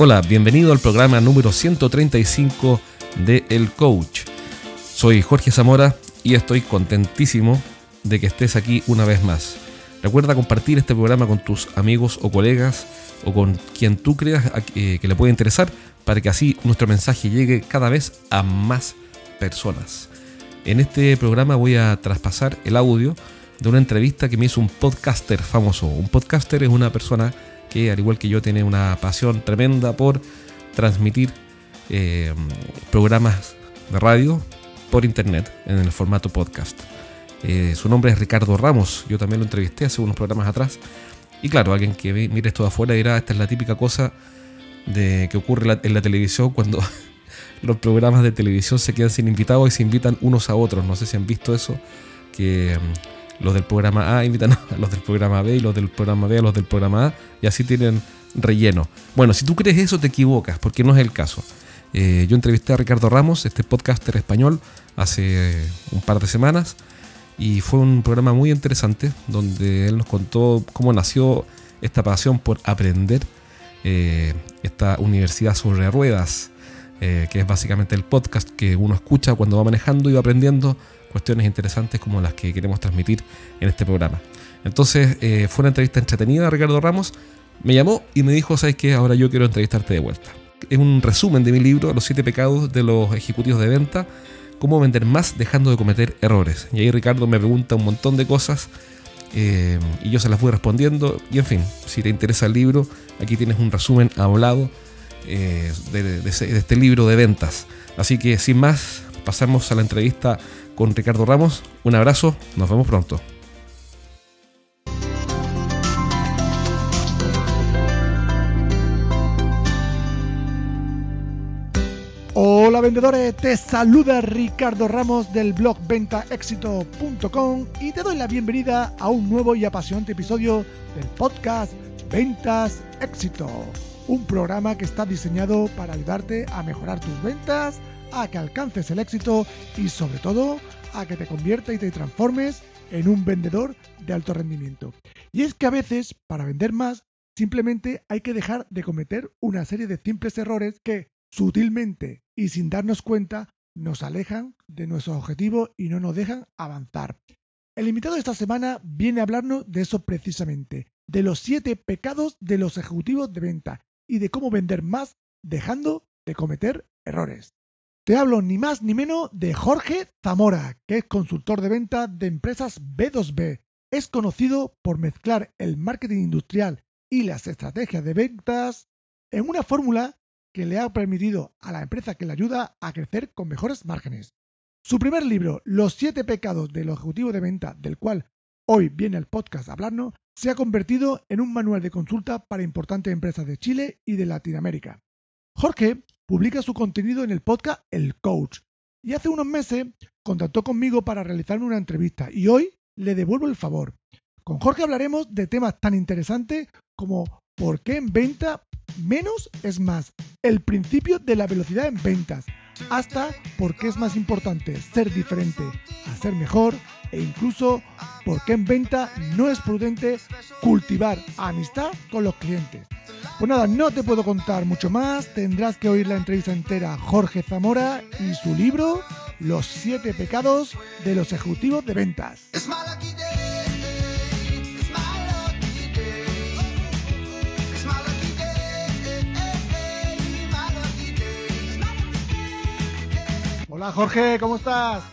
Hola, bienvenido al programa número 135 de El Coach. Soy Jorge Zamora y estoy contentísimo de que estés aquí una vez más. Recuerda compartir este programa con tus amigos o colegas o con quien tú creas que le puede interesar para que así nuestro mensaje llegue cada vez a más personas. En este programa voy a traspasar el audio de una entrevista que me hizo un podcaster famoso. Un podcaster es una persona al igual que yo, tiene una pasión tremenda por transmitir eh, programas de radio por internet en el formato podcast. Eh, su nombre es Ricardo Ramos, yo también lo entrevisté hace unos programas atrás. Y claro, alguien que mire esto de afuera dirá, esta es la típica cosa de que ocurre en la televisión cuando los programas de televisión se quedan sin invitados y se invitan unos a otros. No sé si han visto eso, que los del programa A invitan a los del programa B y los del programa B a los del programa A y así tienen relleno. Bueno, si tú crees eso te equivocas, porque no es el caso. Eh, yo entrevisté a Ricardo Ramos, este podcaster español, hace un par de semanas y fue un programa muy interesante donde él nos contó cómo nació esta pasión por aprender eh, esta universidad sobre ruedas, eh, que es básicamente el podcast que uno escucha cuando va manejando y va aprendiendo cuestiones interesantes como las que queremos transmitir en este programa. Entonces eh, fue una entrevista entretenida, Ricardo Ramos me llamó y me dijo, ¿sabes qué? Ahora yo quiero entrevistarte de vuelta. Es un resumen de mi libro, Los siete pecados de los ejecutivos de venta cómo vender más dejando de cometer errores. Y ahí Ricardo me pregunta un montón de cosas eh, y yo se las voy respondiendo. Y en fin, si te interesa el libro, aquí tienes un resumen hablado eh, de, este libro de ventas. Así que sin más, pasamos a la entrevista con Ricardo Ramos. Un abrazo, nos vemos pronto. Hola vendedores, te saluda Ricardo Ramos del blog ventaexito.com y te doy la bienvenida a un nuevo y apasionante episodio del podcast Ventas Éxito, un programa que está diseñado para ayudarte a mejorar tus ventas, a que alcances el éxito y sobre todo a que te conviertas y te transformes en un vendedor de alto rendimiento. Y es que a veces, para vender más, simplemente hay que dejar de cometer una serie de simples errores que, sutilmente y sin darnos cuenta nos alejan de nuestro objetivo y no nos dejan avanzar. El invitado de esta semana viene a hablarnos de eso precisamente, de los siete pecados de los ejecutivos de venta y de cómo vender más dejando de cometer errores. Te hablo ni más ni menos de Jorge Zamora, que es consultor de venta de empresas B2B. Es conocido por mezclar el marketing industrial y las estrategias de ventas en una fórmula que le ha permitido a la empresa que le ayuda a crecer con mejores márgenes. Su primer libro, Los siete pecados del ejecutivo de venta, del cual hoy viene el podcast a hablarnos, se ha convertido en un manual de consulta para importantes empresas de Chile y de Latinoamérica. Jorge publica su contenido en el podcast El Coach. Y hace unos meses contactó conmigo para realizarme una entrevista y hoy le devuelvo el favor. Con Jorge hablaremos de temas tan interesantes como por qué en venta menos es más, el principio de la velocidad en ventas, hasta por qué es más importante ser diferente a ser mejor e incluso por qué en venta no es prudente cultivar amistad con los clientes. Pues nada, no te puedo contar mucho más, tendrás que oír la entrevista entera a Jorge Zamora y su libro Los siete pecados de los ejecutivos de ventas. Hola Jorge, ¿cómo estás?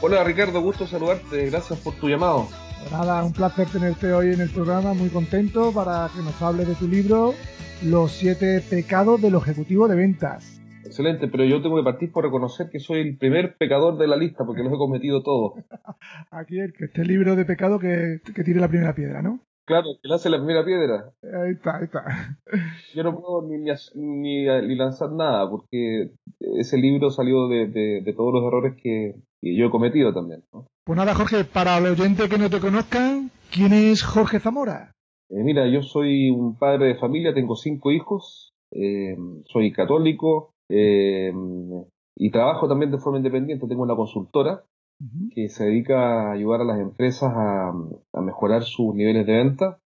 Hola Ricardo, gusto saludarte, gracias por tu llamado. Nada, un placer tenerte hoy en el programa, muy contento para que nos hables de tu libro, Los siete pecados del ejecutivo de ventas. Excelente, pero yo tengo que partir por reconocer que soy el primer pecador de la lista porque los he cometido todos. Aquí el que este libro de pecado que, que tire la primera piedra, ¿no? Claro, que lance la primera piedra. Ahí está, ahí está. Yo no puedo ni, ni, ni, lanzar nada, porque ese libro salió de, de, todos los errores que, yo he cometido también. Pues nada, Jorge, para los oyentes que no te conozcan, ¿quién es Jorge Zamora? Eh, mira, yo soy un padre de familia, tengo cinco hijos, eh, soy católico eh, y trabajo también de forma independiente. Tengo una consultora que se dedica a ayudar a las empresas a, mejorar sus niveles de venta.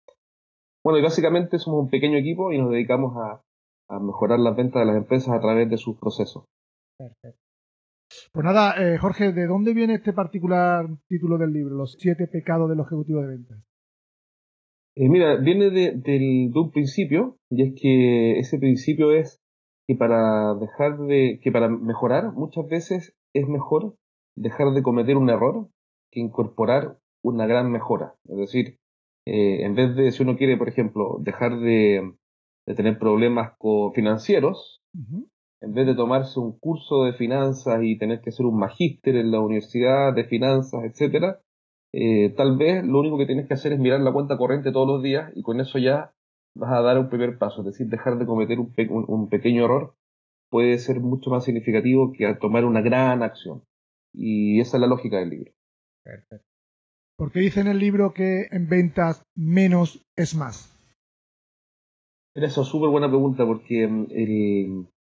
Bueno, y básicamente somos un pequeño equipo y nos dedicamos a, a mejorar las ventas de las empresas a través de sus procesos. Perfecto. Pues nada, eh, Jorge, ¿de dónde viene este particular título del libro, Los siete pecados del ejecutivo de ventas? Eh, mira, viene de, un principio, y es que ese principio es que para dejar de, que para mejorar muchas veces es mejor dejar de cometer un error que incorporar una gran mejora. Es decir, eh, en vez de, si uno quiere, por ejemplo, dejar de, tener problemas financieros, en vez de tomarse un curso de finanzas y tener que hacer un magíster en la universidad de finanzas, etcétera, eh, tal vez lo único que tienes que hacer es mirar la cuenta corriente todos los días y con eso ya vas a dar un primer paso, es decir, dejar de cometer un, un pequeño error puede ser mucho más significativo que tomar una gran acción. Y esa es la lógica del libro. Perfecto. ¿Por qué dice en el libro que en ventas menos es más? Esa es súper buena pregunta porque mm,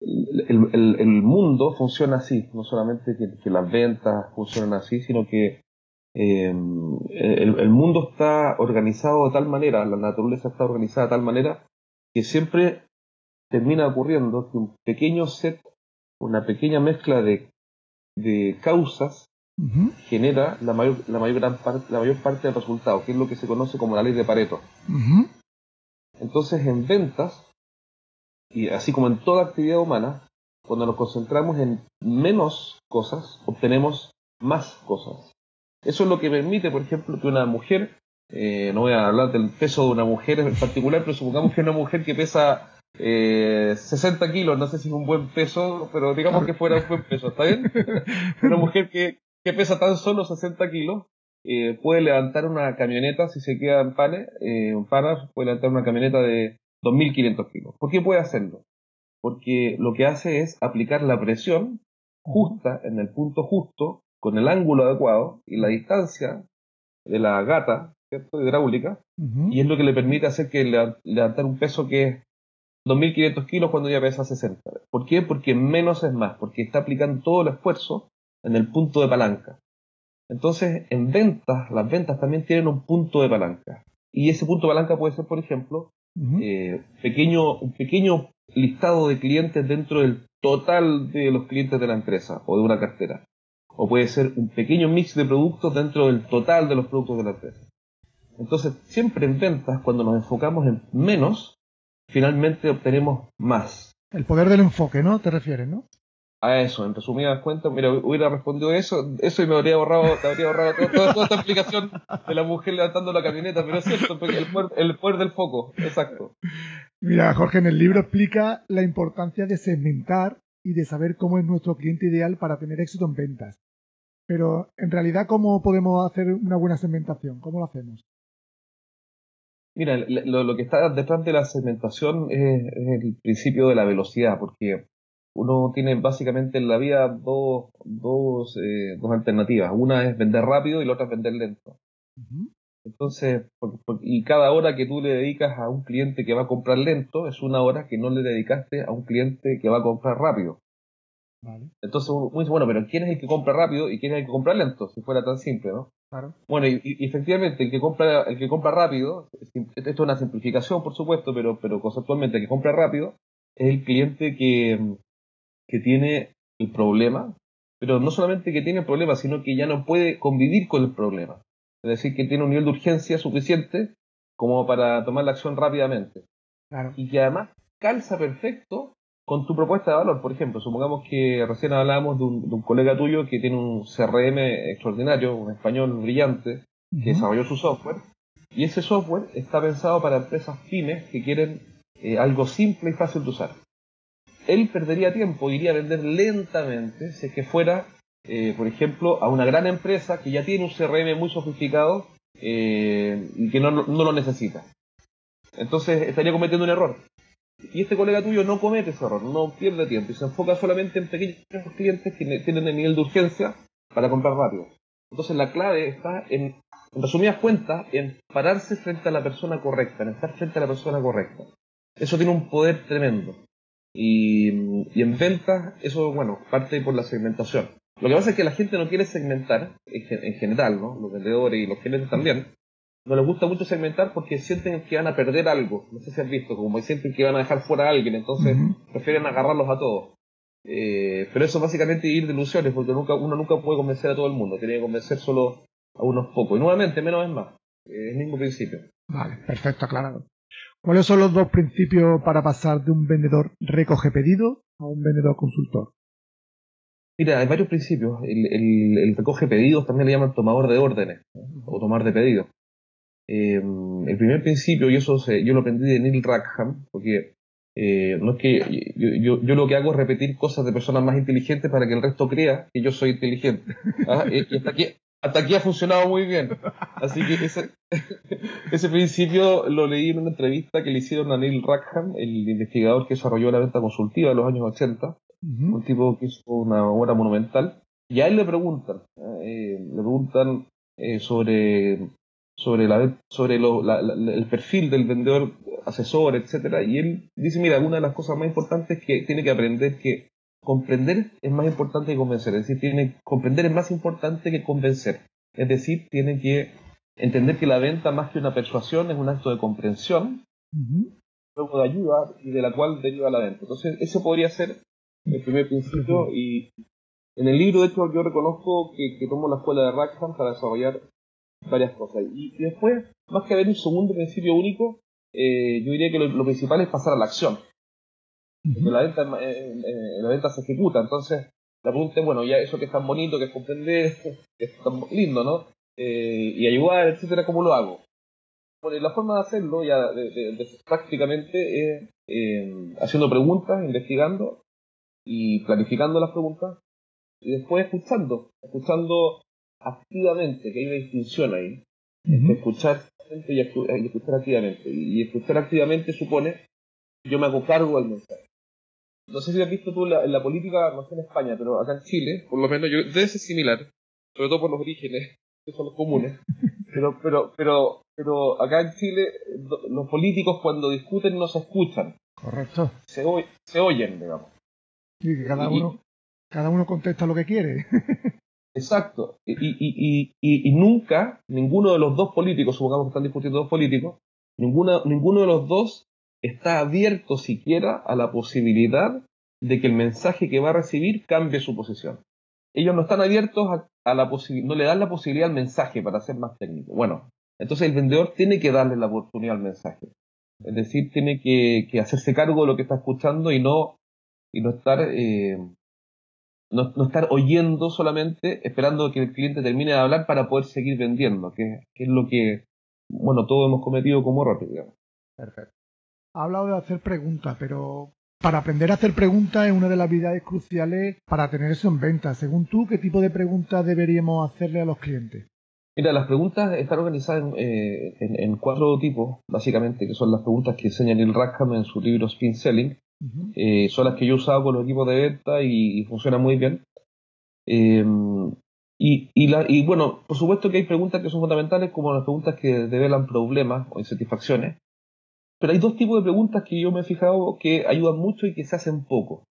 el, el, mundo funciona así, no solamente que, las ventas funcionan así, sino que eh, el, mundo está organizado de tal manera, la naturaleza está organizada de tal manera que siempre termina ocurriendo que un pequeño set, una pequeña mezcla de, de causas genera la mayor, la, mayor gran la mayor parte del resultado, que es lo que se conoce como la ley de Pareto. Entonces, en ventas, y así como en toda actividad humana, cuando nos concentramos en menos cosas, obtenemos más cosas. Eso es lo que permite, por ejemplo, que una mujer, eh, no voy a hablar del peso de una mujer en particular, pero supongamos que una mujer que pesa eh, 60 kilos, no sé si es un buen peso, pero digamos que fuera un buen peso, ¿está bien? una mujer que, que pesa tan solo 60 kilos eh, puede levantar una camioneta, si se queda en panes, eh, en panas, puede levantar una camioneta de 2.500 kilos. ¿Por qué puede hacerlo? Porque lo que hace es aplicar la presión justa, en el punto justo, con el ángulo adecuado y la distancia de la gata, ¿cierto? hidráulica, y es lo que le permite hacer que levantar un peso que es 2.500 kilos cuando ya pesa 60. ¿Por qué? Porque menos es más, porque está aplicando todo el esfuerzo en el punto de palanca. Entonces, en ventas, las ventas también tienen un punto de palanca. Y ese punto de palanca puede ser, por ejemplo, eh, pequeño, un pequeño listado de clientes dentro del total de los clientes de la empresa o de una cartera. O puede ser un pequeño mix de productos dentro del total de los productos de la empresa. Entonces, siempre en ventas, cuando nos enfocamos en menos, finalmente obtenemos más. El poder del enfoque, ¿no? Te refieres, ¿no? a eso, en resumidas cuentas, mira, hubiera respondido eso, eso y me habría ahorrado, te habría ahorrado toda, esta explicación de la mujer levantando la camioneta, pero es cierto, el poder, el poder del foco, exacto. Mira, Jorge, en el libro explica la importancia de segmentar y de saber cómo es nuestro cliente ideal para tener éxito en ventas. Pero, en realidad, ¿cómo podemos hacer una buena segmentación? ¿Cómo lo hacemos? Mira, lo, que está detrás de la segmentación es, el principio de la velocidad, porque uno tiene básicamente en la vida dos, dos, eh, dos alternativas. Una es vender rápido y la otra es vender lento. Entonces, y cada hora que tú le dedicas a un cliente que va a comprar lento es una hora que no le dedicaste a un cliente que va a comprar rápido. Entonces uno dice, bueno, pero ¿quién es el que compra rápido y quién es el que compra lento? Si fuera tan simple, ¿no? Claro. Bueno, y, efectivamente el que compra el que compra rápido, esto es una simplificación por supuesto, pero, pero conceptualmente el que compra rápido es el cliente que, que tiene el problema, pero no solamente que tiene el problema, sino que ya no puede convivir con el problema. Es decir, que tiene un nivel de urgencia suficiente como para tomar la acción rápidamente. Y que además calza perfecto con tu propuesta de valor. Por ejemplo, supongamos que recién hablábamos de un, colega tuyo que tiene un CRM extraordinario, un español brillante, que desarrolló su software. Y ese software está pensado para empresas pymes que quieren eh, algo simple y fácil de usar él perdería tiempo, iría a vender lentamente si es que fuera, eh, por ejemplo, a una gran empresa que ya tiene un CRM muy sofisticado eh, y que no, lo necesita. Entonces estaría cometiendo un error. Y este colega tuyo no comete ese error, no pierde tiempo y se enfoca solamente en pequeños clientes que tienen el nivel de urgencia para comprar rápido. Entonces la clave está en, en resumidas cuentas, en pararse frente a la persona correcta, en estar frente a la persona correcta. Eso tiene un poder tremendo. Y, en ventas, eso, bueno, parte por la segmentación. Lo que pasa es que la gente no quiere segmentar, en, general, ¿no? Los vendedores y los clientes también, no les gusta mucho segmentar porque sienten que van a perder algo. No sé si has visto, como sienten que van a dejar fuera a alguien, entonces prefieren agarrarlos a todos. Eh, pero eso básicamente ir de ilusiones, porque nunca, uno nunca puede convencer a todo el mundo, tiene que convencer solo a unos pocos. Y nuevamente, menos es más. Es el mismo principio. Vale, perfecto, aclarado. ¿Cuáles son los dos principios para pasar de un vendedor recoge pedido a un vendedor consultor? Mira, hay varios principios. El, recoge pedidos también le llaman tomador de órdenes o tomar de pedidos. Eh, el primer principio, y eso yo lo aprendí de Neil Rackham, porque eh, no es que yo, yo, lo que hago es repetir cosas de personas más inteligentes para que el resto crea que yo soy inteligente. ¿ah? Y hasta aquí, hasta aquí ha funcionado muy bien. Así que ese, ese principio lo leí en una entrevista que le hicieron a Neil Rackham, el investigador que desarrolló la venta consultiva en los años 80, un tipo que hizo una obra monumental. Y a él le preguntan, eh, le preguntan eh, sobre sobre la sobre el perfil del vendedor asesor etcétera y él dice mira una de las cosas más importantes es que tiene que aprender que comprender es más importante que convencer, es decir, tiene, comprender es más importante que convencer, es decir, tiene que entender que la venta más que una persuasión es un acto de comprensión, luego de ayuda y de la cual deriva la venta. Entonces, ese podría ser el primer principio y en el libro, de hecho, yo reconozco que, tomo la escuela de Rackham para desarrollar varias cosas. Y, después, más que haber un segundo principio único, eh, yo diría que lo, principal es pasar a la acción la venta, eh, eh, la venta se ejecuta. Entonces, la pregunta es, bueno, ya eso que es tan bonito, que es comprender, que es tan lindo, ¿no? Eh, y ayudar, etcétera, ¿cómo lo hago? Bueno, la forma de hacerlo, ya prácticamente, es haciendo preguntas, investigando y planificando las preguntas, y después escuchando, escuchando activamente, que hay una distinción ahí, escuchar y escuchar activamente. Y escuchar activamente supone yo me hago cargo del mensaje no sé si has visto tú la, en la política, no sé en España, pero acá en Chile, por lo menos, yo, debe ser similar, sobre todo por los orígenes, que son los comunes. Pero, pero, pero, pero acá en Chile, los políticos cuando discuten no se escuchan. Correcto. Se, se oyen, digamos. Y que cada uno, cada uno contesta lo que quiere. Exacto. Y, y, y, y, nunca, ninguno de los dos políticos, supongamos que están discutiendo dos políticos, ninguna, ninguno de los dos está abierto siquiera a la posibilidad de que el mensaje que va a recibir cambie su posición. Ellos no están abiertos a, la posibilidad, no le dan la posibilidad al mensaje para ser más técnico. Bueno, entonces el vendedor tiene que darle la oportunidad al mensaje. Es decir, tiene que, hacerse cargo de lo que está escuchando y no, y no estar eh, no, estar oyendo solamente, esperando que el cliente termine de hablar para poder seguir vendiendo, que, que es lo que, bueno, todos hemos cometido como error, digamos. Perfecto ha hablado de hacer preguntas, pero para aprender a hacer preguntas es una de las habilidades cruciales para tener eso en venta. Según tú, ¿qué tipo de preguntas deberíamos hacerle a los clientes? Mira, las preguntas están organizadas en, eh, cuatro tipos, básicamente, que son las preguntas que enseña Neil Rackham en su libro Spin Selling. Eh, son las que yo he usado con los equipos de venta y, funcionan muy bien. Eh, y, y, bueno, por supuesto que hay preguntas que son fundamentales, como las preguntas que develan problemas o insatisfacciones. Pero hay dos tipos de preguntas que yo me he fijado que ayudan mucho y que se hacen poco.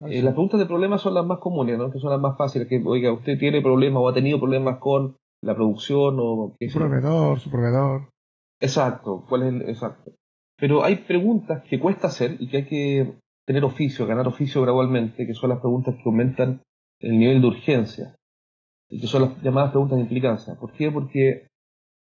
Ah, eh, las preguntas de problemas son las más comunes, ¿no? que son las más fáciles. Que, oiga, usted tiene problemas o ha tenido problemas con la producción o... Su proveedor, su proveedor. Exacto, ¿cuál es el exacto? Pero hay preguntas que cuesta hacer y que hay que tener oficio, ganar oficio gradualmente, que son las preguntas que aumentan el nivel de urgencia, y que son las llamadas preguntas de implicancia. ¿Por qué? Porque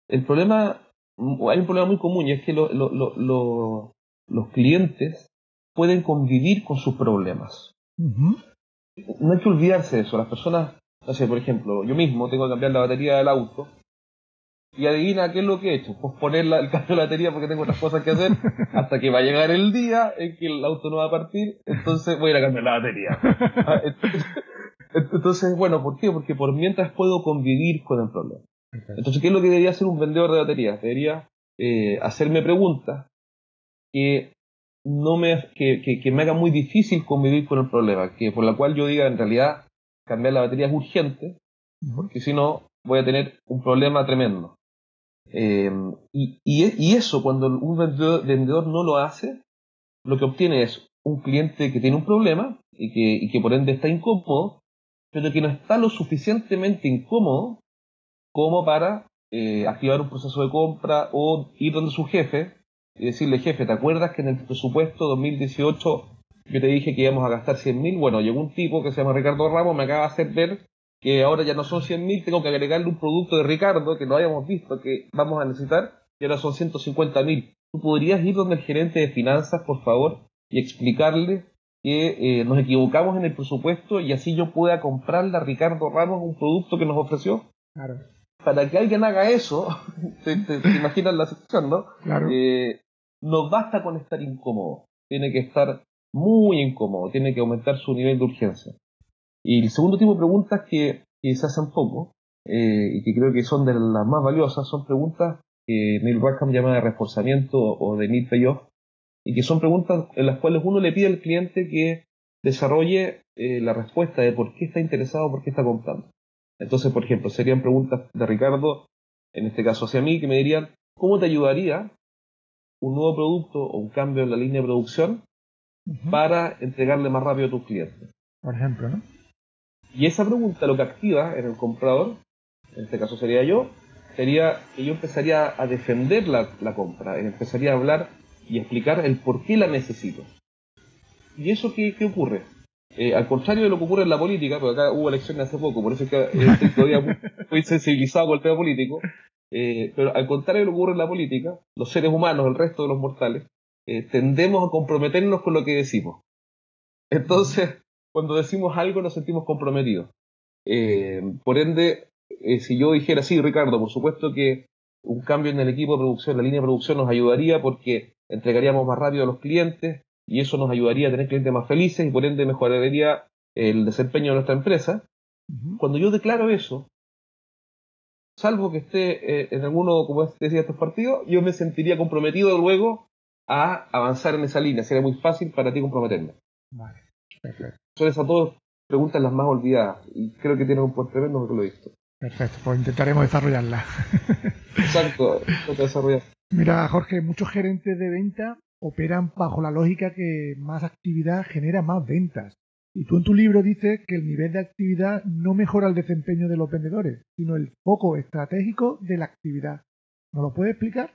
el problema hay un problema muy común y es que los clientes pueden convivir con sus problemas. No hay que olvidarse de eso. Las personas, no sé, por ejemplo, yo mismo tengo que cambiar la batería del auto y adivina qué es lo que he hecho. Pues poner el cambio de la batería porque tengo otras cosas que hacer hasta que va a llegar el día en que el auto no va a partir, entonces voy a ir a cambiar la batería. Ah, entonces, bueno, ¿por qué? Porque por mientras puedo convivir con el problema. Entonces, ¿qué es lo que debería hacer un vendedor de baterías? Debería eh, hacerme preguntas que no me que, que, me haga muy difícil convivir con el problema, que por la cual yo diga en realidad cambiar la batería es urgente, porque si no voy a tener un problema tremendo. Em, y, y, eso, cuando un vendedor, no lo hace, lo que obtiene es un cliente que tiene un problema y que, y que por ende está incómodo, pero que no está lo suficientemente incómodo como para eh, activar un proceso de compra o ir donde su jefe y decirle, jefe, ¿te acuerdas que en el presupuesto 2018 yo te dije que íbamos a gastar 100 mil? Bueno, llegó un tipo que se llama Ricardo Ramos, me acaba de hacer ver que ahora ya no son 100 mil, tengo que agregarle un producto de Ricardo que no habíamos visto que vamos a necesitar y ahora son 150 mil. ¿Tú podrías ir donde el gerente de finanzas, por favor, y explicarle que eh, nos equivocamos en el presupuesto y así yo pueda comprarle a Ricardo Ramos un producto que nos ofreció? Claro. Para que alguien haga eso, te, imaginas la situación, ¿no? Claro. Eh, no basta con estar incómodo, tiene que estar muy incómodo, tiene que aumentar su nivel de urgencia. Y el segundo tipo de preguntas que, se hacen poco, eh, y que creo que son de las más valiosas, son preguntas que Neil Rackham llama de reforzamiento o de need payoff, y que son preguntas en las cuales uno le pide al cliente que desarrolle eh, la respuesta de por qué está interesado, por qué está comprando. Entonces, por ejemplo, serían preguntas de Ricardo, en este caso hacia mí, que me dirían, ¿cómo te ayudaría un nuevo producto o un cambio en la línea de producción para entregarle más rápido a tus clientes? Por ejemplo, ¿no? Y esa pregunta lo que activa en el comprador, en este caso sería yo, sería que yo empezaría a defender la, compra, empezaría a hablar y explicar el por qué la necesito. ¿Y eso qué, ocurre? Eh, al contrario de lo que ocurre en la política, porque acá hubo elecciones hace poco, por eso es que eh, estoy todavía muy, sensibilizado con el tema político, eh, pero al contrario de lo que ocurre en la política, los seres humanos, el resto de los mortales, tendemos a comprometernos con lo que decimos. Entonces, cuando decimos algo nos sentimos comprometidos. por ende, si yo dijera, sí, Ricardo, por supuesto que un cambio en el equipo de producción, la línea de producción nos ayudaría porque entregaríamos más rápido a los clientes y eso nos ayudaría a tener clientes más felices y por ende mejoraría el desempeño de nuestra empresa. Cuando yo declaro eso, salvo que esté eh, en alguno, como decía, estos partidos, yo me sentiría comprometido luego a avanzar en esa línea. Sería muy fácil para ti comprometerme. Vale, perfecto. Son esas dos preguntas las más olvidadas y creo que tienen un poder tremendo porque lo he visto. Perfecto, pues intentaremos desarrollarla. Exacto, desarrollar. Mira, Jorge, muchos gerentes de venta operan bajo la lógica que más actividad genera más ventas. Y tú en tu libro dices que el nivel de actividad no mejora el desempeño de los vendedores, sino el foco estratégico de la actividad. ¿Nos lo puedes explicar?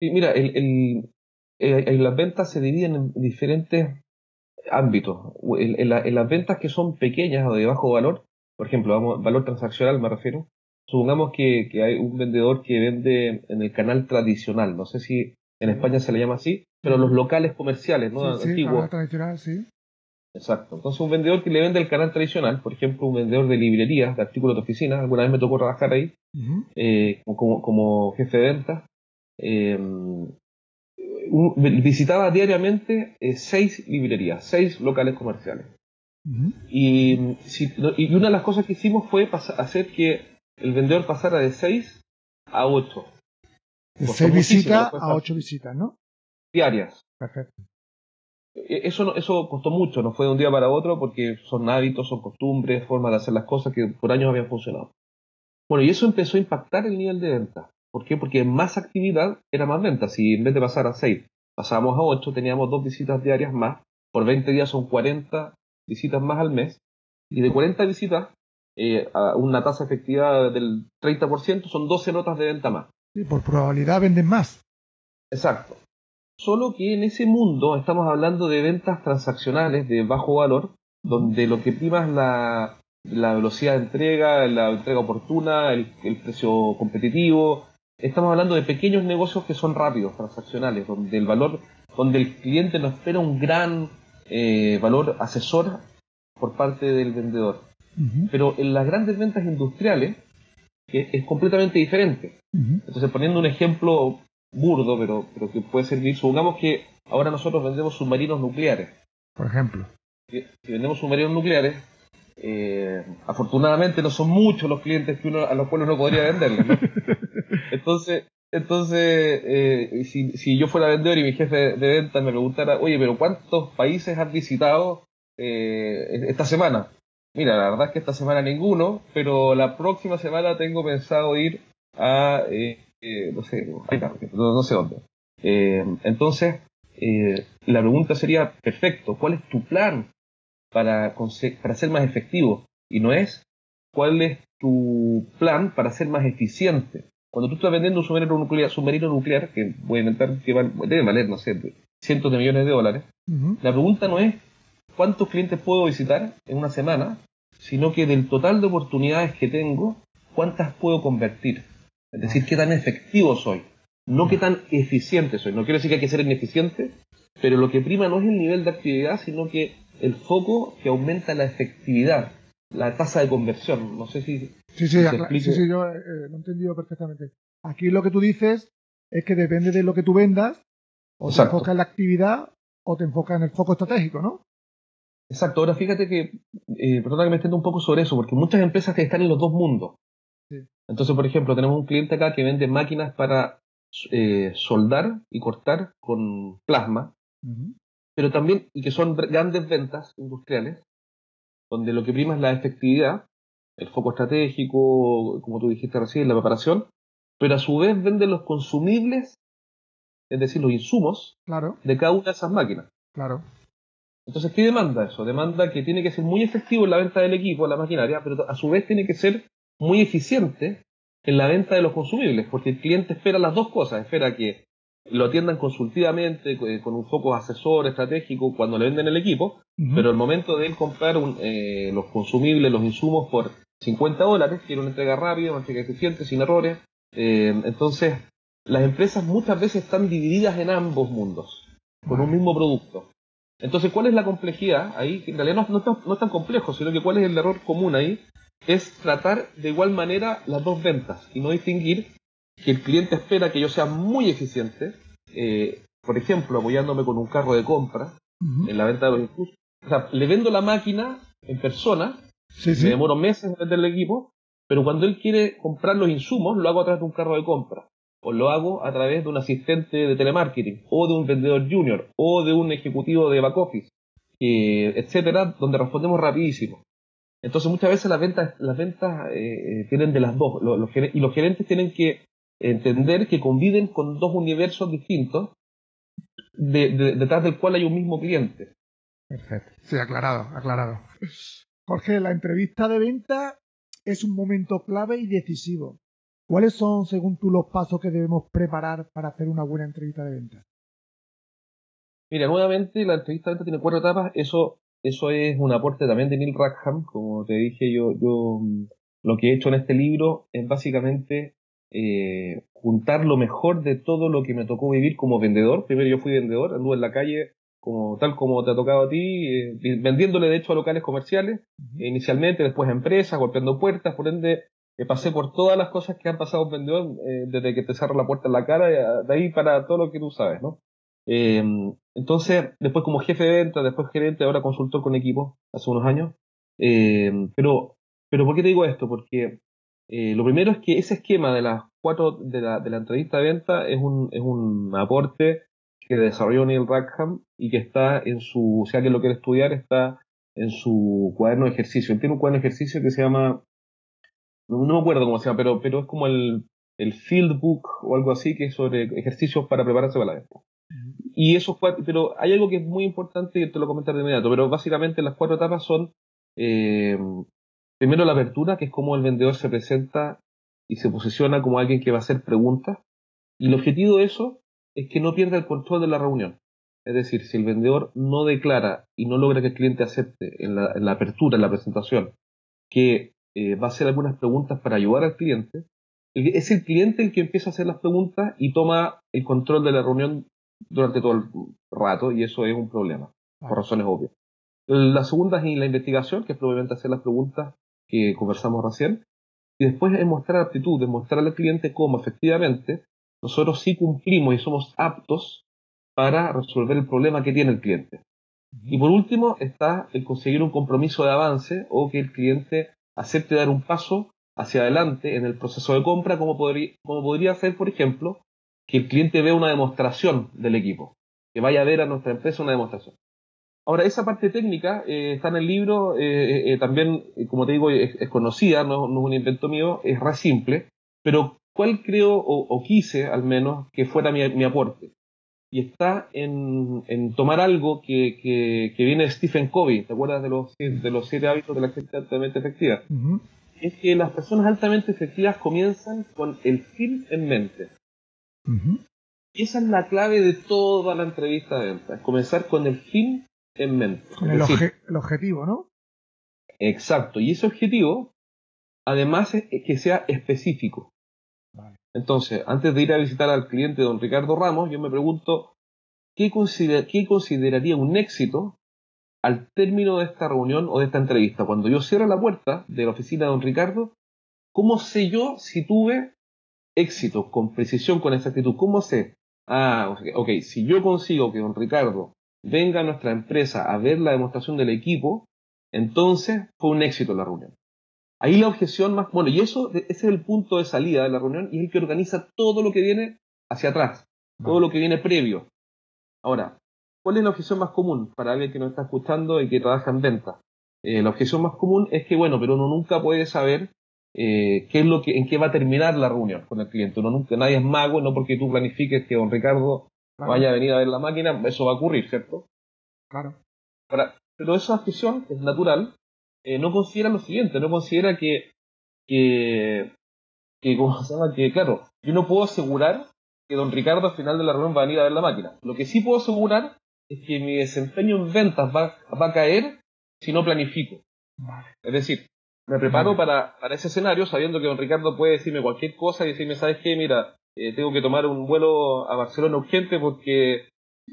Sí, mira, el, eh, las ventas se dividen en diferentes ámbitos. En, las ventas que son pequeñas o de bajo valor, por ejemplo, vamos, valor transaccional me refiero. Supongamos que, hay un vendedor que vende en el canal tradicional, no sé si en España se le llama así, pero los locales comerciales, ¿no? Sí, sí, canal tradicional, sí. Exacto. Entonces un vendedor que le vende el canal tradicional, por ejemplo, un vendedor de librerías, de artículos de oficina, alguna vez me tocó trabajar ahí eh, como, jefe de ventas, eh, visitaba diariamente eh, seis librerías, seis locales comerciales y, una de las cosas que hicimos fue hacer que el vendedor pasara de 6 a 8. De 6 visitas a 8 visitas, ¿no? Diarias. Perfecto. E, eso, eso costó mucho, no fue de un día para otro porque son hábitos, son costumbres, formas de hacer las cosas que por años habían funcionado. Bueno, y eso empezó a impactar el nivel de venta. ¿Por qué? Porque más actividad era más venta. Si en vez de pasar a 6 pasábamos a 8, teníamos dos visitas diarias más. Por 20 días son 40 visitas más al mes, y de 40 visitas, eh, a una tasa efectiva del 30%, son 12 notas de venta más. Sí, por probabilidad venden más. Exacto. Solo que en ese mundo estamos hablando de ventas transaccionales de bajo valor, donde lo que prima es la, la velocidad de entrega, la entrega oportuna, el, precio competitivo. Estamos hablando de pequeños negocios que son rápidos, transaccionales, donde el valor, donde el cliente no espera un gran eh, valor asesor por parte del vendedor. Pero en las grandes ventas industriales es, completamente diferente. Entonces, poniendo un ejemplo burdo, pero, pero que puede servir, supongamos que ahora nosotros vendemos submarinos nucleares. Por ejemplo. Si, vendemos submarinos nucleares, eh, afortunadamente no son muchos los clientes que uno, a los cuales uno podría venderles. Entonces, entonces, eh, si, si, yo fuera vendedor y mi jefe de venta me preguntara, oye, pero ¿cuántos países has visitado eh, esta semana? Mira, la verdad es que esta semana ninguno, pero la próxima semana tengo pensado ir a, eh, no sé, no, sé dónde. entonces, la pregunta sería, perfecto, ¿cuál es tu plan para, para ser más efectivo? Y no es, ¿cuál es tu plan para ser más eficiente? cuando tú estás vendiendo un submarino nuclear, submarino nuclear que voy a inventar que debe valer, no sé, cientos de millones de dólares, la pregunta no es cuántos clientes puedo visitar en una semana, sino que del total de oportunidades que tengo, cuántas puedo convertir. Es decir, qué tan efectivo soy, no qué tan eficiente soy. No quiero decir que hay que ser ineficiente, pero lo que prima no es el nivel de actividad, sino que el foco que aumenta la efectividad, la tasa de conversión. No sé si. Sí, sí, sí, yo eh, lo he entendido perfectamente. Aquí lo que tú dices es que depende de lo que tú vendas, o te enfocas en la actividad o te enfocas en el foco estratégico, ¿no? Exacto. Ahora fíjate que, eh, perdona que me extienda un poco sobre eso, porque muchas empresas que están en los dos mundos. Entonces, por ejemplo, tenemos un cliente acá que vende máquinas para eh, soldar y cortar con plasma, pero también, y que son grandes ventas industriales, donde lo que prima es la efectividad, el foco estratégico, como tú dijiste recién, la preparación, pero a su vez vende los consumibles, es decir, los insumos de cada una de esas máquinas. Claro. Entonces, ¿qué demanda eso? Demanda que tiene que ser muy efectivo en la venta del equipo, la maquinaria, pero a su vez tiene que ser muy eficiente en la venta de los consumibles, porque el cliente espera las dos cosas, espera que lo atiendan consultivamente, eh, con un foco asesor estratégico cuando le venden el equipo, pero el momento de él comprar eh, los consumibles, los insumos por 50 dólares, quiere una entrega rápida, una entrega eficiente, sin errores. Eh, entonces, las empresas muchas veces están divididas en ambos mundos, con un mismo producto. Entonces, ¿cuál es la complejidad ahí? En realidad no, no, es tan complejo, sino que cuál es el error común ahí, es tratar de igual manera las dos ventas y no distinguir que el cliente espera que yo sea muy eficiente, eh, por ejemplo, apoyándome con un carro de compra en la venta de los insumos. O sea, le vendo la máquina en persona, me demoro meses en vender el equipo, pero cuando él quiere comprar los insumos, lo hago a través de un carro de compra, o lo hago a través de un asistente de telemarketing, o de un vendedor junior, o de un ejecutivo de back office, eh, etcétera, donde respondemos rapidísimo. Entonces muchas veces las ventas, las ventas eh, tienen de las dos, y los gerentes tienen que entender que conviven con dos universos distintos detrás del cual hay un mismo cliente. Perfecto. Sí, aclarado, aclarado. Jorge, la entrevista de venta es un momento clave y decisivo. ¿Cuáles son, según tú, los pasos que debemos preparar para hacer una buena entrevista de venta? Mira, nuevamente la entrevista de venta tiene cuatro etapas. Eso, eso es un aporte también de Neil Rackham. Como te dije, yo, yo lo que he hecho en este libro es básicamente eh, juntar lo mejor de todo lo que me tocó vivir como vendedor. Primero yo fui vendedor, anduve en la calle como tal como te ha tocado a ti, eh, vendiéndole de hecho a locales comerciales, inicialmente, después a empresas, golpeando puertas, por ende eh, pasé por todas las cosas que han pasado un vendedor, desde que te cerra la puerta en la cara, de ahí para todo lo que tú sabes, ¿no? entonces, después como jefe de venta, después gerente, ahora consultor con equipo, hace unos años. pero, pero ¿por qué te digo esto? Porque eh, lo primero es que ese esquema de las cuatro de la, de la entrevista de venta es un, es un aporte que desarrolló Neil Rackham y que está en su, sea que lo quiere estudiar, está en su cuaderno de ejercicio. Él tiene un cuaderno de ejercicio que se llama, no, me acuerdo cómo se llama, pero, pero es como el, el Field Book o algo así, que es sobre ejercicios para prepararse para la venta. Y eso fue, pero hay algo que es muy importante y te lo comentar de inmediato, pero básicamente las cuatro etapas son eh, Primero la apertura, que es como el vendedor se presenta y se posiciona como alguien que va a hacer preguntas. Y el objetivo de eso es que no pierda el control de la reunión. Es decir, si el vendedor no declara y no logra que el cliente acepte en la, apertura, en la presentación, que eh, va a hacer algunas preguntas para ayudar al cliente, es el cliente el que empieza a hacer las preguntas y toma el control de la reunión durante todo el rato y eso es un problema, por razones obvias. La segunda es la investigación, que es probablemente hacer las preguntas que conversamos recién, y después es mostrar aptitud, demostrar al cliente cómo efectivamente nosotros sí cumplimos y somos aptos para resolver el problema que tiene el cliente. Y por último está el conseguir un compromiso de avance o que el cliente acepte dar un paso hacia adelante en el proceso de compra, como podría, como podría ser, por ejemplo, que el cliente vea una demostración del equipo, que vaya a ver a nuestra empresa una demostración. Ahora, esa parte técnica eh, está en el libro, eh, eh, también, como te digo, es, conocida, no, es un invento mío, es re simple, pero ¿cuál creo o, quise al menos que fuera mi, aporte? Y está en, tomar algo que, viene de Stephen Covey, ¿te acuerdas de los, de los siete hábitos de la gente altamente efectiva? es que las personas altamente efectivas comienzan con el fin en mente. Y esa es la clave de toda la entrevista de venta, es comenzar con el fin en mente. Con el, el, objetivo, ¿no? Exacto, y ese objetivo, además, es que sea específico. Entonces, antes de ir a visitar al cliente don Ricardo Ramos, yo me pregunto, ¿qué, ¿qué consideraría un éxito al término de esta reunión o de esta entrevista? Cuando yo cierro la puerta de la oficina de don Ricardo, ¿cómo sé yo si tuve éxito, con precisión, con exactitud? ¿Cómo sé? Ah, ok, si yo consigo que don Ricardo venga a nuestra empresa a ver la demostración del equipo, entonces fue un éxito la reunión. Ahí la objeción más, bueno, y eso, ese es el punto de salida de la reunión y es el que organiza todo lo que viene hacia atrás, todo lo que viene previo. Ahora, ¿cuál es la objeción más común para alguien que nos está escuchando y que trabaja en venta? Eh, la objeción más común es que, bueno, pero uno nunca puede saber eh, qué es lo que, en qué va a terminar la reunión con el cliente. Uno nunca, nadie es mago, no porque tú planifiques que don Ricardo vaya a venir a ver la máquina, eso va a ocurrir, ¿cierto? Claro. pero esa objeción es natural eh, no considera lo siguiente, no considera que, que, que, ¿cómo se llama? Que, claro, yo no puedo asegurar que don Ricardo al final de la reunión va a venir a ver la máquina. Lo que sí puedo asegurar es que mi desempeño en ventas va, va a caer si no planifico. Es decir, me preparo para, para, ese escenario sabiendo que don Ricardo puede decirme cualquier cosa y decirme, ¿sabes qué? Mira, eh, tengo que tomar un vuelo a Barcelona urgente porque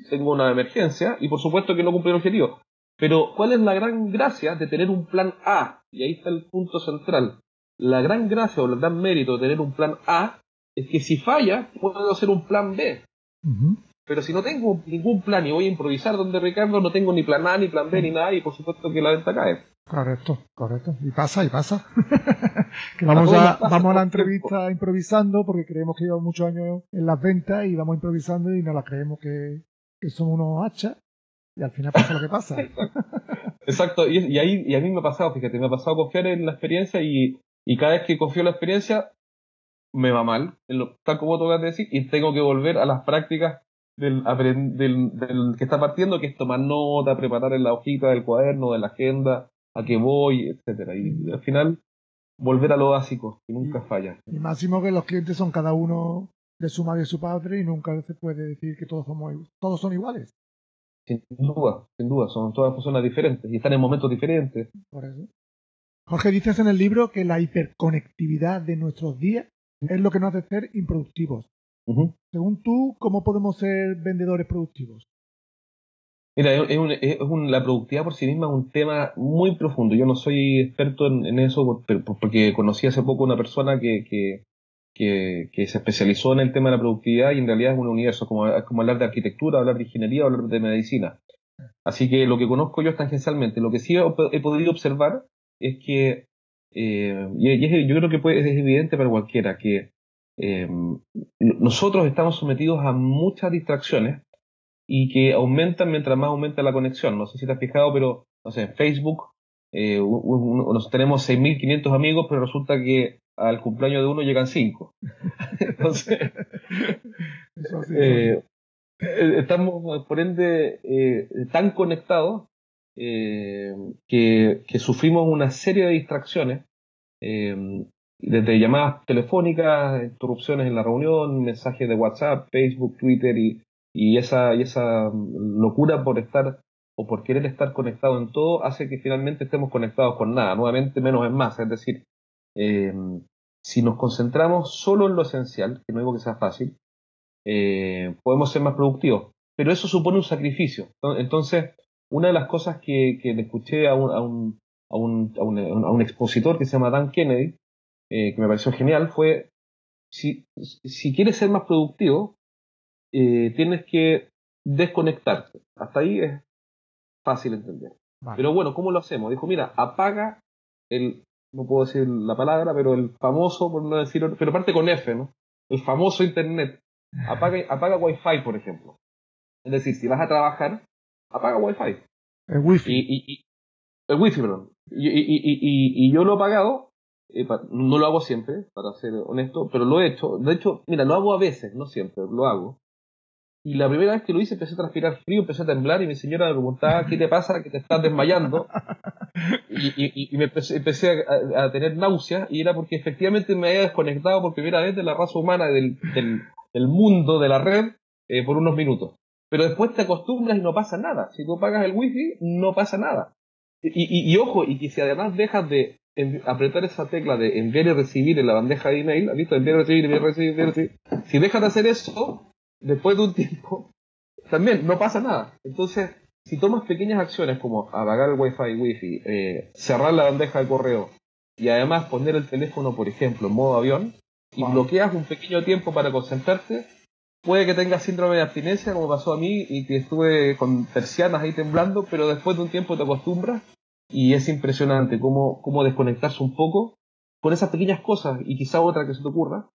tengo una emergencia y por supuesto que no cumple el objetivo. Pero, ¿cuál es la gran gracia de tener un plan A? Y ahí está el punto central. La gran gracia o el gran mérito de tener un plan A es que si falla, puedo hacer un plan B. Pero si no tengo ningún plan y voy a improvisar donde Ricardo, no tengo ni plan A, ni plan B, ni nada, y por supuesto que la venta cae. Correcto, correcto. Y pasa, y pasa. que vamos a, vamos a la entrevista improvisando porque creemos que llevamos muchos años en las ventas y vamos improvisando y no la creemos que, que somos unos hachas y al final pasa lo que pasa. Exacto, y, ahí, y a mí me ha pasado, fíjate, me ha pasado confiar en la experiencia y, y cada vez que confío en la experiencia me va mal, tal como tú acabas de decir, y tengo que volver a las prácticas del, del, del, que está partiendo, que es tomar nota, preparar en la hojita del cuaderno, de la agenda, a qué voy, etcétera. Y al final volver a lo básico, y nunca falla. Y máximo que los clientes son cada uno de su madre y su padre y nunca se puede decir que todos somos todos son iguales. Sin duda, sin duda, son todas personas diferentes y están en momentos diferentes. Por eso. Jorge, dices en el libro que la hiperconectividad de nuestros días es lo que nos hace ser improductivos. Según tú, ¿cómo podemos ser vendedores productivos? Mira, es, la productividad por sí misma es un tema muy profundo. Yo no soy experto en, eso porque conocí hace poco una persona que, se especializó en el tema de la productividad y en realidad es un universo, como, hablar de arquitectura, hablar de ingeniería, hablar de medicina. Así que lo que conozco yo es tangencialmente. Lo que sí he, podido observar es que, eh, y, yo creo que puede, es evidente para cualquiera, que eh, nosotros estamos sometidos a muchas distracciones y que aumentan mientras más aumenta la conexión. No sé si te has fijado, pero, no sé, en Facebook eh, nos tenemos 6.500 amigos, pero resulta que al cumpleaños de uno llegan cinco. Entonces, eh, eh, estamos por ende eh, tan conectados que, que, sufrimos una serie de distracciones, desde llamadas telefónicas, interrupciones en la reunión, mensajes de WhatsApp, Facebook, Twitter y, y, esa, y esa locura por estar o por querer estar conectado en todo hace que finalmente estemos conectados con nada, nuevamente menos es más, es decir, eh, si nos concentramos solo en lo esencial, que no digo que sea fácil, eh, podemos ser más productivos. Pero eso supone un sacrificio. Entonces, una de las cosas que, le escuché a un, a, un, a, un, a, un, expositor que se llama Dan Kennedy, eh, que me pareció genial, fue, si, si quieres ser más productivo, tienes que desconectarte. Hasta ahí es fácil entender. Pero bueno, ¿cómo lo hacemos? Dijo, mira, apaga el no puedo decir la palabra, pero el famoso, por no decir, pero parte con F, ¿no? El famoso Internet. Apaga, apaga Wi-Fi, por ejemplo. Es decir, si vas a trabajar, apaga Wi-Fi. El Wi-Fi. Y, el Wi-Fi, perdón. Y, yo lo he apagado, eh, no lo hago siempre, para ser honesto, pero lo he hecho. De hecho, mira, lo hago a veces, no siempre, lo hago. Y la primera vez que lo hice empecé a transpirar frío, empecé a temblar y mi señora me preguntaba, ¿qué te pasa? Que te estás desmayando. Y, me empecé, a, tener náuseas y era porque efectivamente me había desconectado por primera vez de la raza humana, del, del, mundo, de la red, eh, por unos minutos. Pero después te acostumbras y no pasa nada. Si tú pagas el wifi, no pasa nada. Y, y ojo, y que si además dejas de apretar esa tecla de enviar y recibir en la bandeja de email, ¿has visto? Enviar y recibir, enviar y recibir, enviar y recibir. Si dejas de hacer eso, después de un tiempo, también no pasa nada. Entonces, si tomas pequeñas acciones como apagar el wifi wifi, eh, cerrar la bandeja de correo y además poner el teléfono, por ejemplo, en modo avión, y bloqueas un pequeño tiempo para concentrarte, puede que tengas síndrome de abstinencia, como pasó a mí, y que estuve con persianas ahí temblando, pero después de un tiempo te acostumbras y es impresionante cómo, cómo desconectarse un poco con esas pequeñas cosas y quizá otra que se te ocurra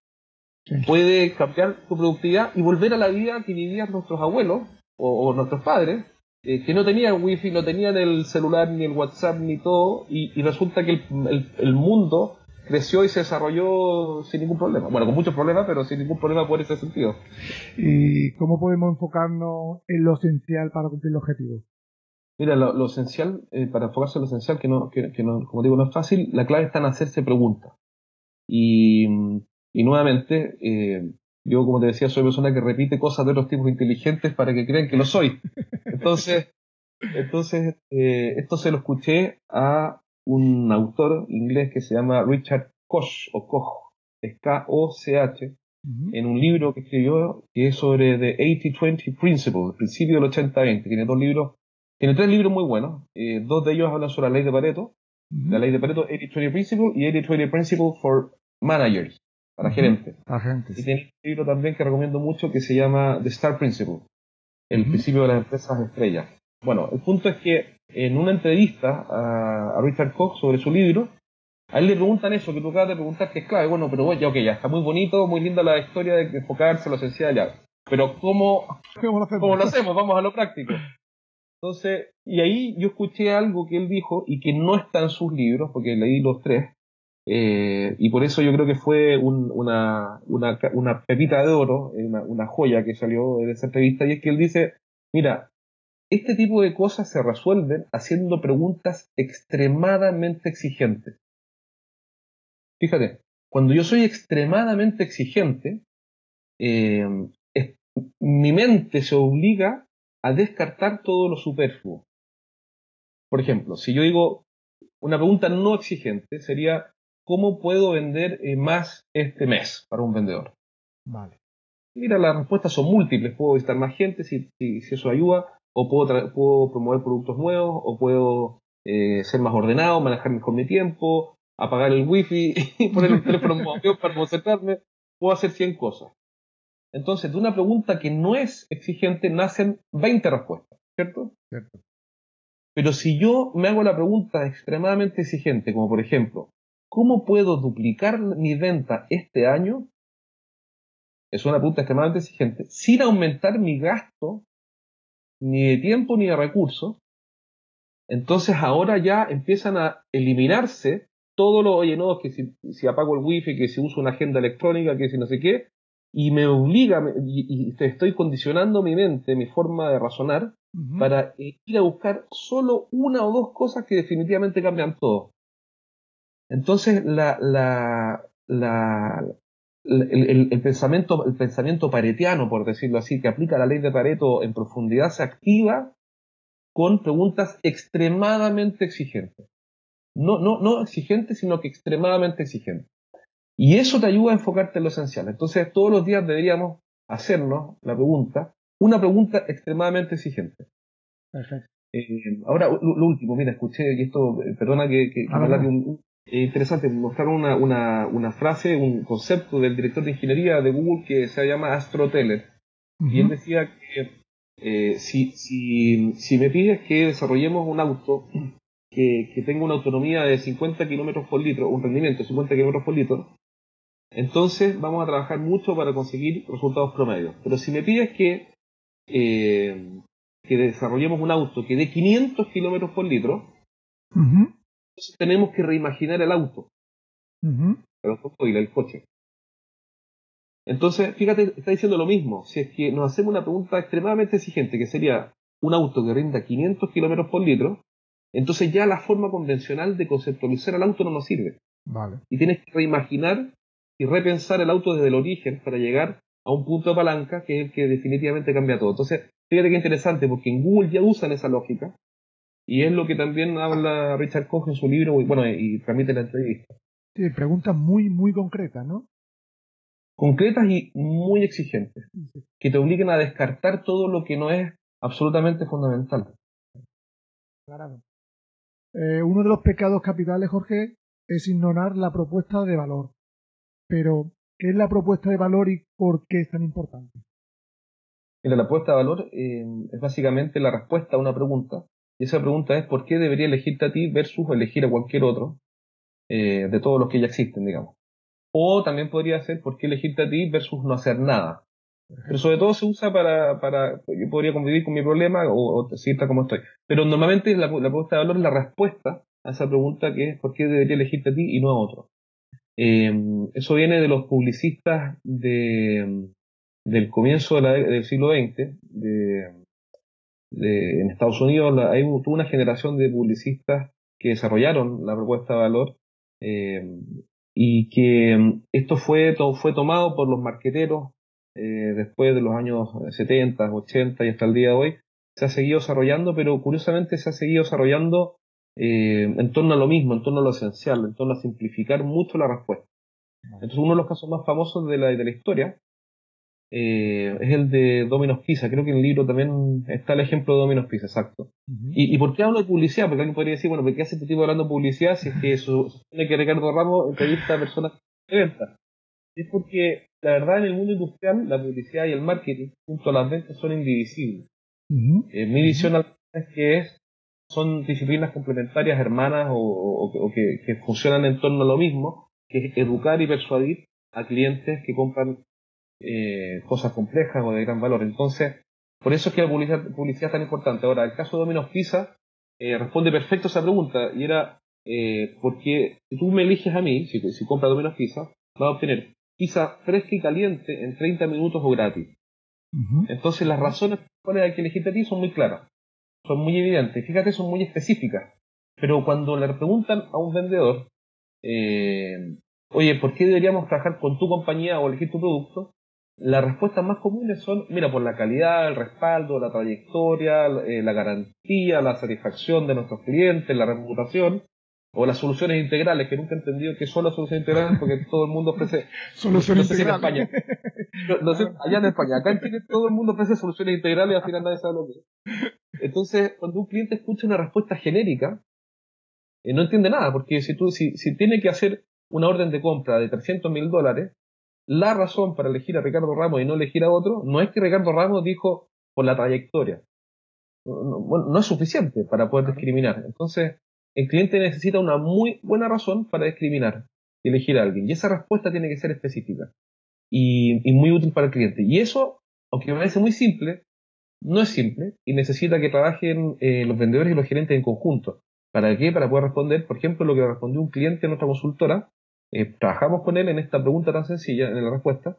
puede cambiar tu productividad y volver a la vida que vivían nuestros abuelos o, nuestros padres, eh, que no tenían wifi, no tenían el celular, ni el WhatsApp, ni todo, y, resulta que el, mundo creció y se desarrolló sin ningún problema. Bueno, con muchos problemas, pero sin ningún problema por ese sentido. ¿Y cómo podemos enfocarnos en lo esencial para cumplir el objetivo? Mira, lo, esencial, eh, para enfocarse en lo esencial, que, no, que, que no, como digo, no es fácil, la clave está en hacerse preguntas. Y y nuevamente, eh, yo como te decía, soy persona que repite cosas de otros tipos inteligentes para que crean que lo soy. Entonces, entonces eh, esto se lo escuché a un autor inglés que se llama Richard Koch, o Koch, es K-O-C-H, en un libro que escribió que es sobre The 80-20 Principle, el principio del 80-20. Tiene dos libros, tiene tres libros muy buenos. Eh, dos de ellos hablan sobre la ley de Pareto, la ley de Pareto 80-20 Principle y 80-20 Principle for Managers para gerentes. Y tiene un libro también que recomiendo mucho que se llama The Star Principle, el principio de las empresas estrellas. Bueno, el punto es que en una entrevista a, Richard Koch sobre su libro, a él le preguntan eso que tú acabas de preguntar, que es clave. Bueno, pero bueno, ya, ok, ya está muy bonito, muy linda la historia de enfocarse en lo esencial ya. Pero ¿cómo, ¿Cómo, lo ¿cómo lo hacemos? Vamos a lo práctico. Entonces, y ahí yo escuché algo que él dijo y que no está en sus libros, porque leí los tres, eh, y por eso yo creo que fue una, pepita de oro, eh, una, una, joya que salió de esa entrevista, y es que él dice, mira, este tipo de cosas se resuelven haciendo preguntas extremadamente exigentes. Fíjate, cuando yo soy extremadamente exigente, eh, mi mente se obliga a descartar todo lo superfluo. Por ejemplo, si yo digo una pregunta no exigente, sería ¿cómo puedo vender eh, más este mes para un vendedor? Vale. Mira, las respuestas son múltiples. Puedo visitar más gente si, si, eso ayuda, o puedo, puedo promover productos nuevos, o puedo eh, ser más ordenado, manejar mejor mi tiempo, apagar el wifi y poner el teléfono para concentrarme. Puedo hacer 100 cosas. Entonces, de una pregunta que no es exigente nacen 20 respuestas, ¿cierto? Cierto. Pero si yo me hago la pregunta extremadamente exigente, como por ejemplo, ¿Cómo puedo duplicar mi venta este año? Es una pregunta extremadamente exigente, sin aumentar mi gasto, ni de tiempo ni de recursos. Entonces ahora ya empiezan a eliminarse todos los, oye, no, que si, apago el wifi, que si uso una agenda electrónica, que si no sé qué, y me obliga, y, y estoy condicionando mi mente, mi forma de razonar, para ir a buscar solo una o dos cosas que definitivamente cambian todo. Entonces, la, la, la, el, pensamiento, el pensamiento paretiano, por decirlo así, que aplica la ley de Pareto en profundidad, se activa con preguntas extremadamente exigentes. No, no, no exigentes, sino que extremadamente exigentes. Y eso te ayuda a enfocarte en lo esencial. Entonces, todos los días deberíamos hacernos la pregunta, una pregunta extremadamente exigente. Perfecto. Eh, ahora, lo, último, mira, escuché, y esto, eh, perdona que, que, que un, interesante, mostraron una, una, una, frase, un concepto del director de ingeniería de Google que se llama Astro Teller. Y él decía que eh, si, si, si me pides que desarrollemos un auto que, que tenga una autonomía de 50 kilómetros por litro, un rendimiento de 50 kilómetros por litro, entonces vamos a trabajar mucho para conseguir resultados promedios. Pero si me pides que, eh, que desarrollemos un auto que dé 500 kilómetros por litro, entonces tenemos que reimaginar el auto, el automóvil, el coche. Entonces, fíjate, está diciendo lo mismo. Si es que nos hacemos una pregunta extremadamente exigente, que sería un auto que rinda 500 kilómetros por litro, entonces ya la forma convencional de conceptualizar el auto no nos sirve. Vale. Y tienes que reimaginar y repensar el auto desde el origen para llegar a un punto de palanca que es el que definitivamente cambia todo. Entonces, fíjate qué interesante, porque en Google ya usan esa lógica y es lo que también habla Richard Koch en su libro y, bueno, y transmite la entrevista. Sí, preguntas muy, muy concretas, ¿no? Concretas y muy exigentes, que te obligan a descartar todo lo que no es absolutamente fundamental. Claro. Eh, uno de los pecados capitales, Jorge, es ignorar la propuesta de valor. Pero, ¿qué es la propuesta de valor y por qué es tan importante? Mira, la propuesta de valor eh, es básicamente la respuesta a una pregunta. Y esa pregunta es ¿por qué debería elegirte a ti versus elegir a cualquier otro eh, de todos los que ya existen, digamos? O también podría ser ¿por qué elegirte a ti versus no hacer nada? Pero sobre todo se usa para, para yo podría convivir con mi problema o, o seguir como estoy. Pero normalmente la, la propuesta de valor es la respuesta a esa pregunta que es ¿por qué debería elegirte a ti y no a otro? Eh, eso viene de los publicistas de, del comienzo de la, del siglo XX, de, de, en Estados Unidos hay tuvo una generación de publicistas que desarrollaron la propuesta de valor eh, y que esto fue, fue tomado por los marqueteros eh, después de los años 70, 80 y hasta el día de hoy, se ha seguido desarrollando, pero curiosamente se ha seguido desarrollando eh, en torno a lo mismo, en torno a lo esencial, en torno a simplificar mucho la respuesta. Entonces uno de los casos más famosos de la, de la historia eh, es el de Domino's Pizza. Creo que en el libro también está el ejemplo de Domino's Pizza, exacto. ¿Y, ¿Y, por qué hablo de publicidad? Porque alguien podría decir, bueno, ¿por qué hace este tipo hablando de publicidad si es que eso, supone que Ricardo Ramos entrevista a personas de venta? Es porque la verdad en el mundo industrial la publicidad y el marketing junto a las ventas son indivisibles. Eh, mi visión es que es son disciplinas complementarias, hermanas o, o, o que, que, funcionan en torno a lo mismo, que es educar y persuadir a clientes que compran eh, cosas complejas o de gran valor. Entonces, por eso es que la publicidad, publicidad es tan importante. Ahora, el caso de Domino's Pizza eh, responde perfecto a esa pregunta y era eh, porque si tú me eliges a mí, si, si compras Domino's Pizza, vas a obtener pizza fresca y caliente en 30 minutos o gratis. Uh -huh. Entonces, las razones por las que elegiste a ti son muy claras son muy evidentes, fíjate, son muy específicas. Pero cuando le preguntan a un vendedor, eh, oye, ¿por qué deberíamos trabajar con tu compañía o elegir tu producto? Las respuestas más comunes son, mira, por la calidad, el respaldo, la trayectoria, eh, la garantía, la satisfacción de nuestros clientes, la reputación, o las soluciones integrales, que nunca he entendido que son las soluciones integrales porque todo el mundo ofrece soluciones no sé integrales. Si en España. No, no sé, allá en España, acá en Chile todo el mundo ofrece soluciones integrales y al final nadie sabe lo que es. Entonces, cuando un cliente escucha una respuesta genérica, eh, no entiende nada, porque si tú, si, si tiene que hacer una orden de compra de 300 mil dólares, la razón para elegir a Ricardo Ramos y no elegir a otro, no es que Ricardo Ramos dijo por la trayectoria. No, no, bueno, no es suficiente para poder discriminar. Entonces, el cliente necesita una muy buena razón para discriminar y elegir a alguien. Y esa respuesta tiene que ser específica y, y muy útil para el cliente. Y eso, aunque me parece muy simple, no es simple y necesita que trabajen eh, los vendedores y los gerentes en conjunto. ¿Para qué? Para poder responder, por ejemplo, lo que respondió un cliente en nuestra consultora. Eh, trabajamos con él en esta pregunta tan sencilla, en la respuesta.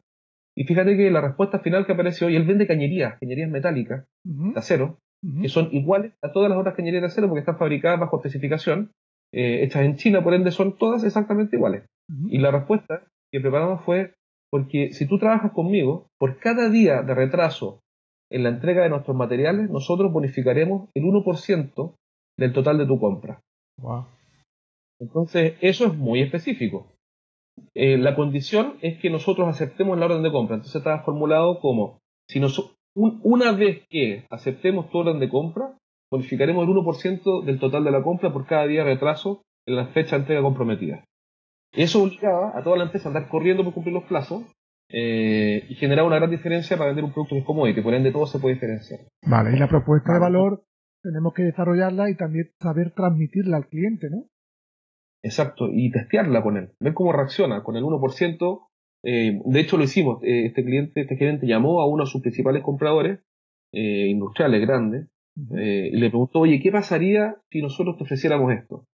Y fíjate que la respuesta final que apareció, y él vende cañerías, cañerías metálicas, uh -huh. de acero, uh -huh. que son iguales a todas las otras cañerías de acero porque están fabricadas bajo especificación, eh, hechas en China, por ende son todas exactamente iguales. Uh -huh. Y la respuesta que preparamos fue, porque si tú trabajas conmigo, por cada día de retraso en la entrega de nuestros materiales, nosotros bonificaremos el 1% del total de tu compra. Wow. Entonces, eso es muy específico. Eh, la condición es que nosotros aceptemos la orden de compra. Entonces está formulado como, si nos, un, una vez que aceptemos tu orden de compra, bonificaremos el 1% del total de la compra por cada día de retraso en la fecha de entrega comprometida. Eso obligaba a toda la empresa a andar corriendo por cumplir los plazos eh, y generaba una gran diferencia para vender un producto que es commodity, por ende todo se puede diferenciar. Vale, y la propuesta de valor tenemos que desarrollarla y también saber transmitirla al cliente, ¿no? Exacto, y testearla con él, ver cómo reacciona. Con el 1%, eh, de hecho lo hicimos, eh, este cliente, este gerente llamó a uno de sus principales compradores, eh, industriales grandes, -huh. y le preguntó, oye, ¿qué pasaría si nosotros te ofreciéramos esto?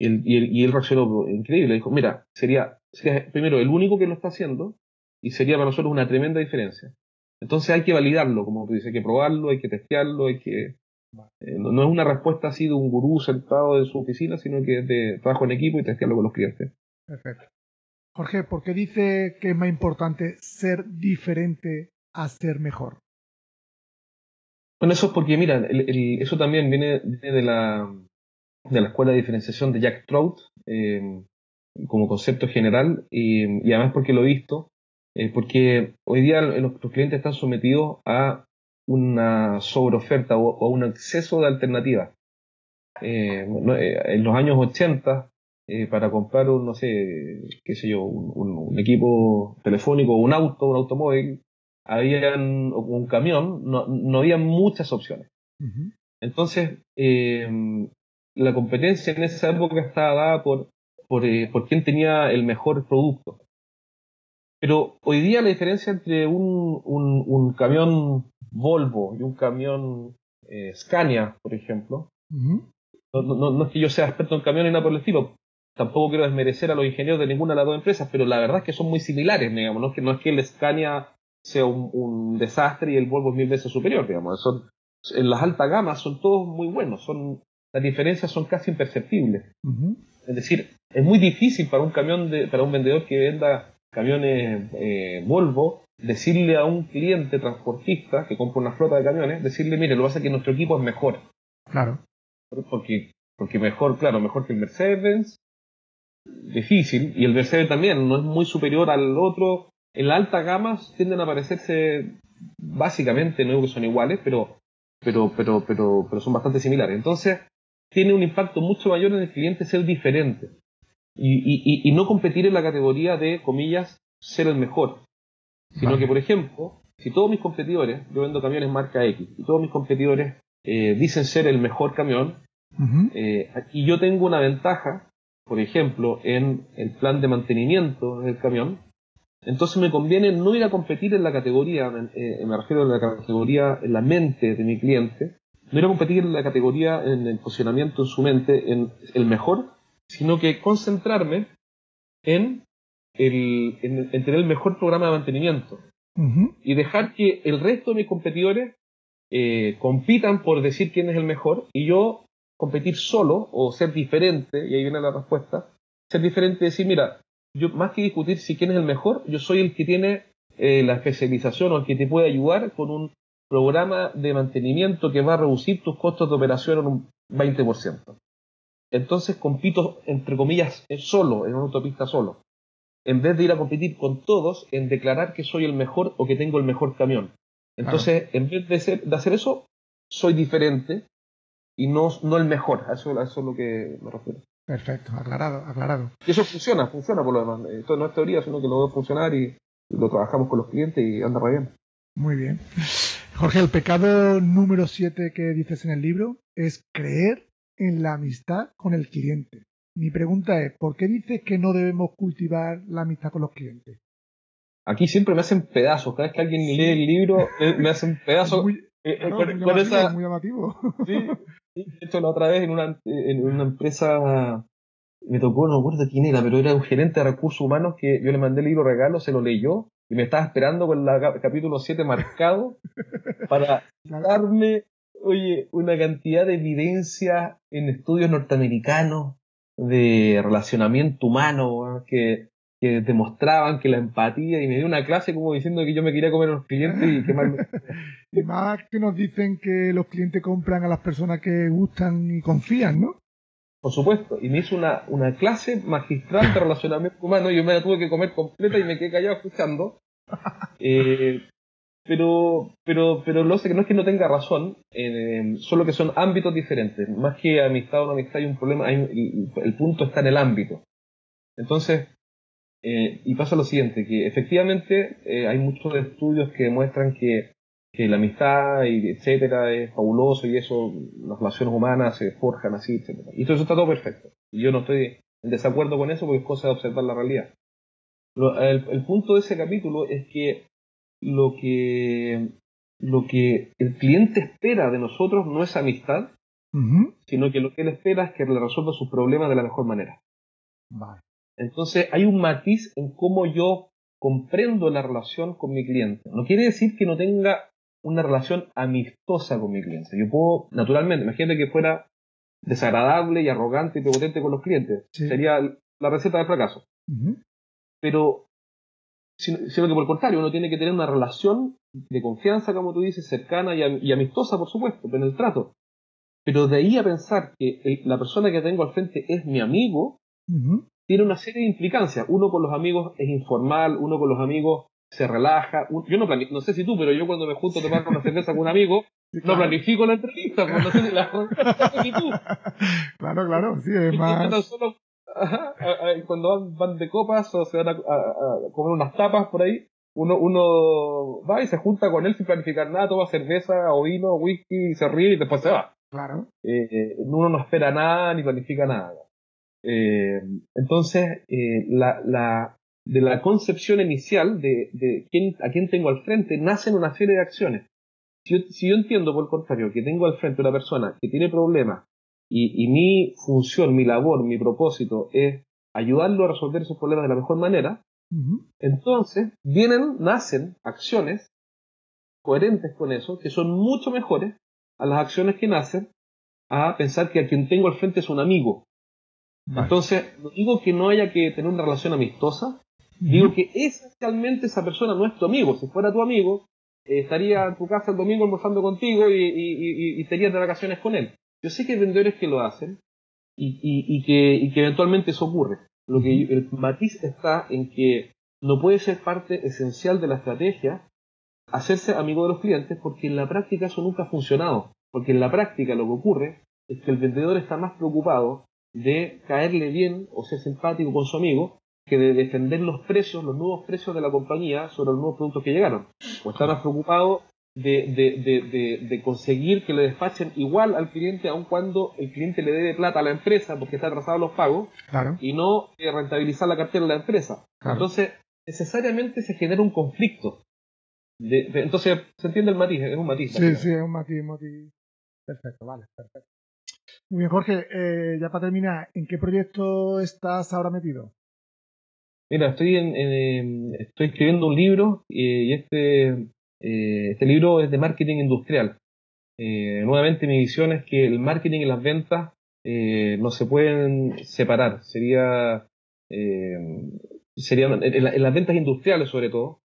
Y él, y él, y él reaccionó increíble, dijo, mira, sería, sería primero el único que lo está haciendo, y sería para nosotros una tremenda diferencia. Entonces hay que validarlo, como tú dices, hay que probarlo, hay que testearlo, hay que... Eh, no, es una respuesta así de un gurú sentado en su oficina, sino que es de trabajo en equipo y testearlo con los clientes. Perfecto. Jorge, ¿por qué dice que es más importante ser diferente a ser mejor? Bueno, eso es porque, mira, eso también viene, de, la, de la escuela de diferenciación de Jack Trout eh, como concepto general y, además porque lo he visto, eh, porque hoy día los, clientes están sometidos a una sobreoferta o, a un exceso de alternativas. Eh, en los años 80 eh, para comprar un, no sé, qué sé yo, un, equipo telefónico, un auto, un automóvil, habían, un camión, no, no había muchas opciones. Entonces, eh, la competencia en esa época estaba dada por, por, eh, por quién tenía el mejor producto. Pero hoy día la diferencia entre un, un, un camión Volvo y un camión Scania, por ejemplo, no, no, no, es que yo sea experto en camiones ni nada por el estilo, tampoco quiero desmerecer a los ingenieros de ninguna de las dos empresas, pero la verdad es que son muy similares, digamos, no es que, no es que el Scania sea un, desastre y el Volvo es mil veces superior, digamos, son, en las altas gamas son todos muy buenos, son, las diferencias son casi imperceptibles. Es decir, es muy difícil para un camión de, para un vendedor que venda camiones eh, Volvo decirle a un cliente transportista que compra una flota de camiones, decirle, mire, lo que pasa es que nuestro equipo es mejor. Claro. Porque, porque mejor, claro, mejor que el Mercedes, difícil, y el Mercedes también no es muy superior al otro. En la alta gama tienden a parecerse básicamente, no digo que son iguales, pero, pero, pero, pero, pero son bastante similares. Entonces, tiene un impacto mucho mayor en el cliente ser diferente y, y, no competir en la categoría de, comillas, ser el mejor. Sino que, por ejemplo, si todos mis competidores, yo vendo camiones marca X, y todos mis competidores eh, dicen ser el mejor camión, eh, aquí yo tengo una ventaja por ejemplo, en el plan de mantenimiento del camión, entonces me conviene no ir a competir en la categoría, eh, me refiero a la categoría en la mente de mi cliente, no ir a competir en la categoría en el posicionamiento en su mente, en el mejor, sino que concentrarme en, el, en, tener el mejor programa de mantenimiento y dejar que el resto de mis competidores eh, compitan por decir quién es el mejor y yo competir solo o ser diferente, y ahí viene la respuesta, ser diferente y decir, mira, yo más que discutir si quién es el mejor, yo soy el que tiene eh, la especialización o el que te puede ayudar con un programa de mantenimiento que va a reducir tus costos de operación en un 20%. Entonces compito, entre comillas, solo, en una autopista solo. En vez de ir a competir con todos en declarar que soy el mejor o que tengo el mejor camión. Entonces, en vez de, ser, de hacer eso, soy diferente y no, no el mejor. A eso, eso es lo que me refiero. Perfecto, aclarado, aclarado. Y eso funciona, funciona por lo demás. Esto no es teoría, sino que lo veo funcionar y, lo trabajamos con los clientes y anda re bien. Muy bien. Jorge, el pecado número 7 que dices en el libro es creer en la amistad con el cliente. Mi pregunta es, ¿por qué dices que no debemos cultivar la amistad con los clientes? Aquí siempre me hacen pedazos. Cada vez que alguien lee el libro, eh, me hacen pedazos. Muy, eh, eh, con, esa... muy llamativo. Sí, esto la otra vez en una, en una empresa, me tocó, no recuerdo quién era, pero era un gerente de recursos humanos que yo le mandé el libro regalo, se lo leyó y me estaba esperando con el capítulo 7 marcado para darme, oye, una cantidad de evidencia en estudios norteamericanos de relacionamiento humano que que demostraban que la empatía y me dio una clase como diciendo que yo me quería comer a los clientes y que más y más que nos dicen que los clientes compran a las personas que gustan y confían, ¿no? Por supuesto, y me hizo una, una clase magistral de relacionamiento humano, y yo me la tuve que comer completa y me quedé callado escuchando. Eh, pero, pero, pero lo sé que no es que no tenga razón, eh, solo que son ámbitos diferentes. Más que amistad o no amistad hay un problema, hay, el, el punto está en el ámbito. Entonces, eh, y pasa lo siguiente, que efectivamente eh, hay muchos estudios que demuestran que, que la amistad, y etcétera, es fabuloso y eso, las relaciones humanas se forjan así, etcétera. Y todo eso está todo perfecto. Y yo no estoy en desacuerdo con eso porque es cosa de observar la realidad. el, punto de ese capítulo es que lo que lo que el cliente espera de nosotros no es amistad, sino que lo que él espera es que le resuelva sus problemas de la mejor manera. Vale. Entonces hay un matiz en cómo yo comprendo la relación con mi cliente. No quiere decir que no tenga una relación amistosa con mi cliente. Yo puedo, naturalmente, imagínate que fuera desagradable y arrogante y prepotente con los clientes. Sería la receta del fracaso. Pero, sino, que por el contrario, uno tiene que tener una relación de confianza, como tú dices, cercana y, amistosa, por supuesto, en el trato. Pero de ahí a pensar que la persona que tengo al frente es mi amigo, tiene una serie de implicancias. Uno con los amigos es informal, uno con los amigos se relaja. Yo no no sé si tú, pero yo cuando me junto a tomar una cerveza con un amigo, no planifico la entrevista, pues no sé si, la. Claro, claro, sí, es más... cuando van, de copas o se van a, comer unas tapas por ahí, uno, uno va y se junta con él sin planificar nada, toma cerveza o vino, whisky, y se ríe y después se va. Claro. Eh, uno no espera nada ni planifica nada. Eh, entonces, eh, la, la, de la concepción inicial de, de quién, a quién tengo al frente, nacen una serie de acciones. Si yo, si yo entiendo, por el contrario, que tengo al frente una persona que tiene problemas y, y, mi función, mi labor, mi propósito es ayudarlo a resolver esos problemas de la mejor manera, entonces vienen, nacen acciones coherentes con eso, que son mucho mejores a las acciones que nacen a pensar que a quien tengo al frente es un amigo, entonces, no digo que no haya que tener una relación amistosa, digo que esencialmente esa persona no es tu amigo. Si fuera tu amigo, eh, estaría en tu casa el domingo almorzando contigo y, y, estarías de vacaciones con él. Yo sé que hay vendedores que lo hacen y, que, que eventualmente eso ocurre. Lo que el matiz está en que no puede ser parte esencial de la estrategia hacerse amigo de los clientes porque en la práctica eso nunca ha funcionado. Porque en la práctica lo que ocurre es que el vendedor está más preocupado de caerle bien o ser simpático con su amigo que de defender los precios, los nuevos precios de la compañía sobre los nuevos productos que llegaron. O está más preocupado de, de, conseguir que le despachen igual al cliente aun cuando el cliente le debe plata a la empresa porque está atrasado los pagos y no rentabilizar la cartera de la empresa. Entonces, necesariamente se genera un conflicto. entonces, ¿se entiende el matiz? Es un matiz. Sí, sí, es un matiz, matiz. Perfecto, vale, perfecto. Muy bien, Jorge, eh, ya para terminar, ¿en qué proyecto estás ahora metido? Mira, estoy, en, estoy escribiendo un libro y este, eh, este libro es de marketing industrial. Eh, nuevamente mi visión es que el marketing y las ventas no se pueden separar. Sería, sería en, las ventas industriales sobre todo,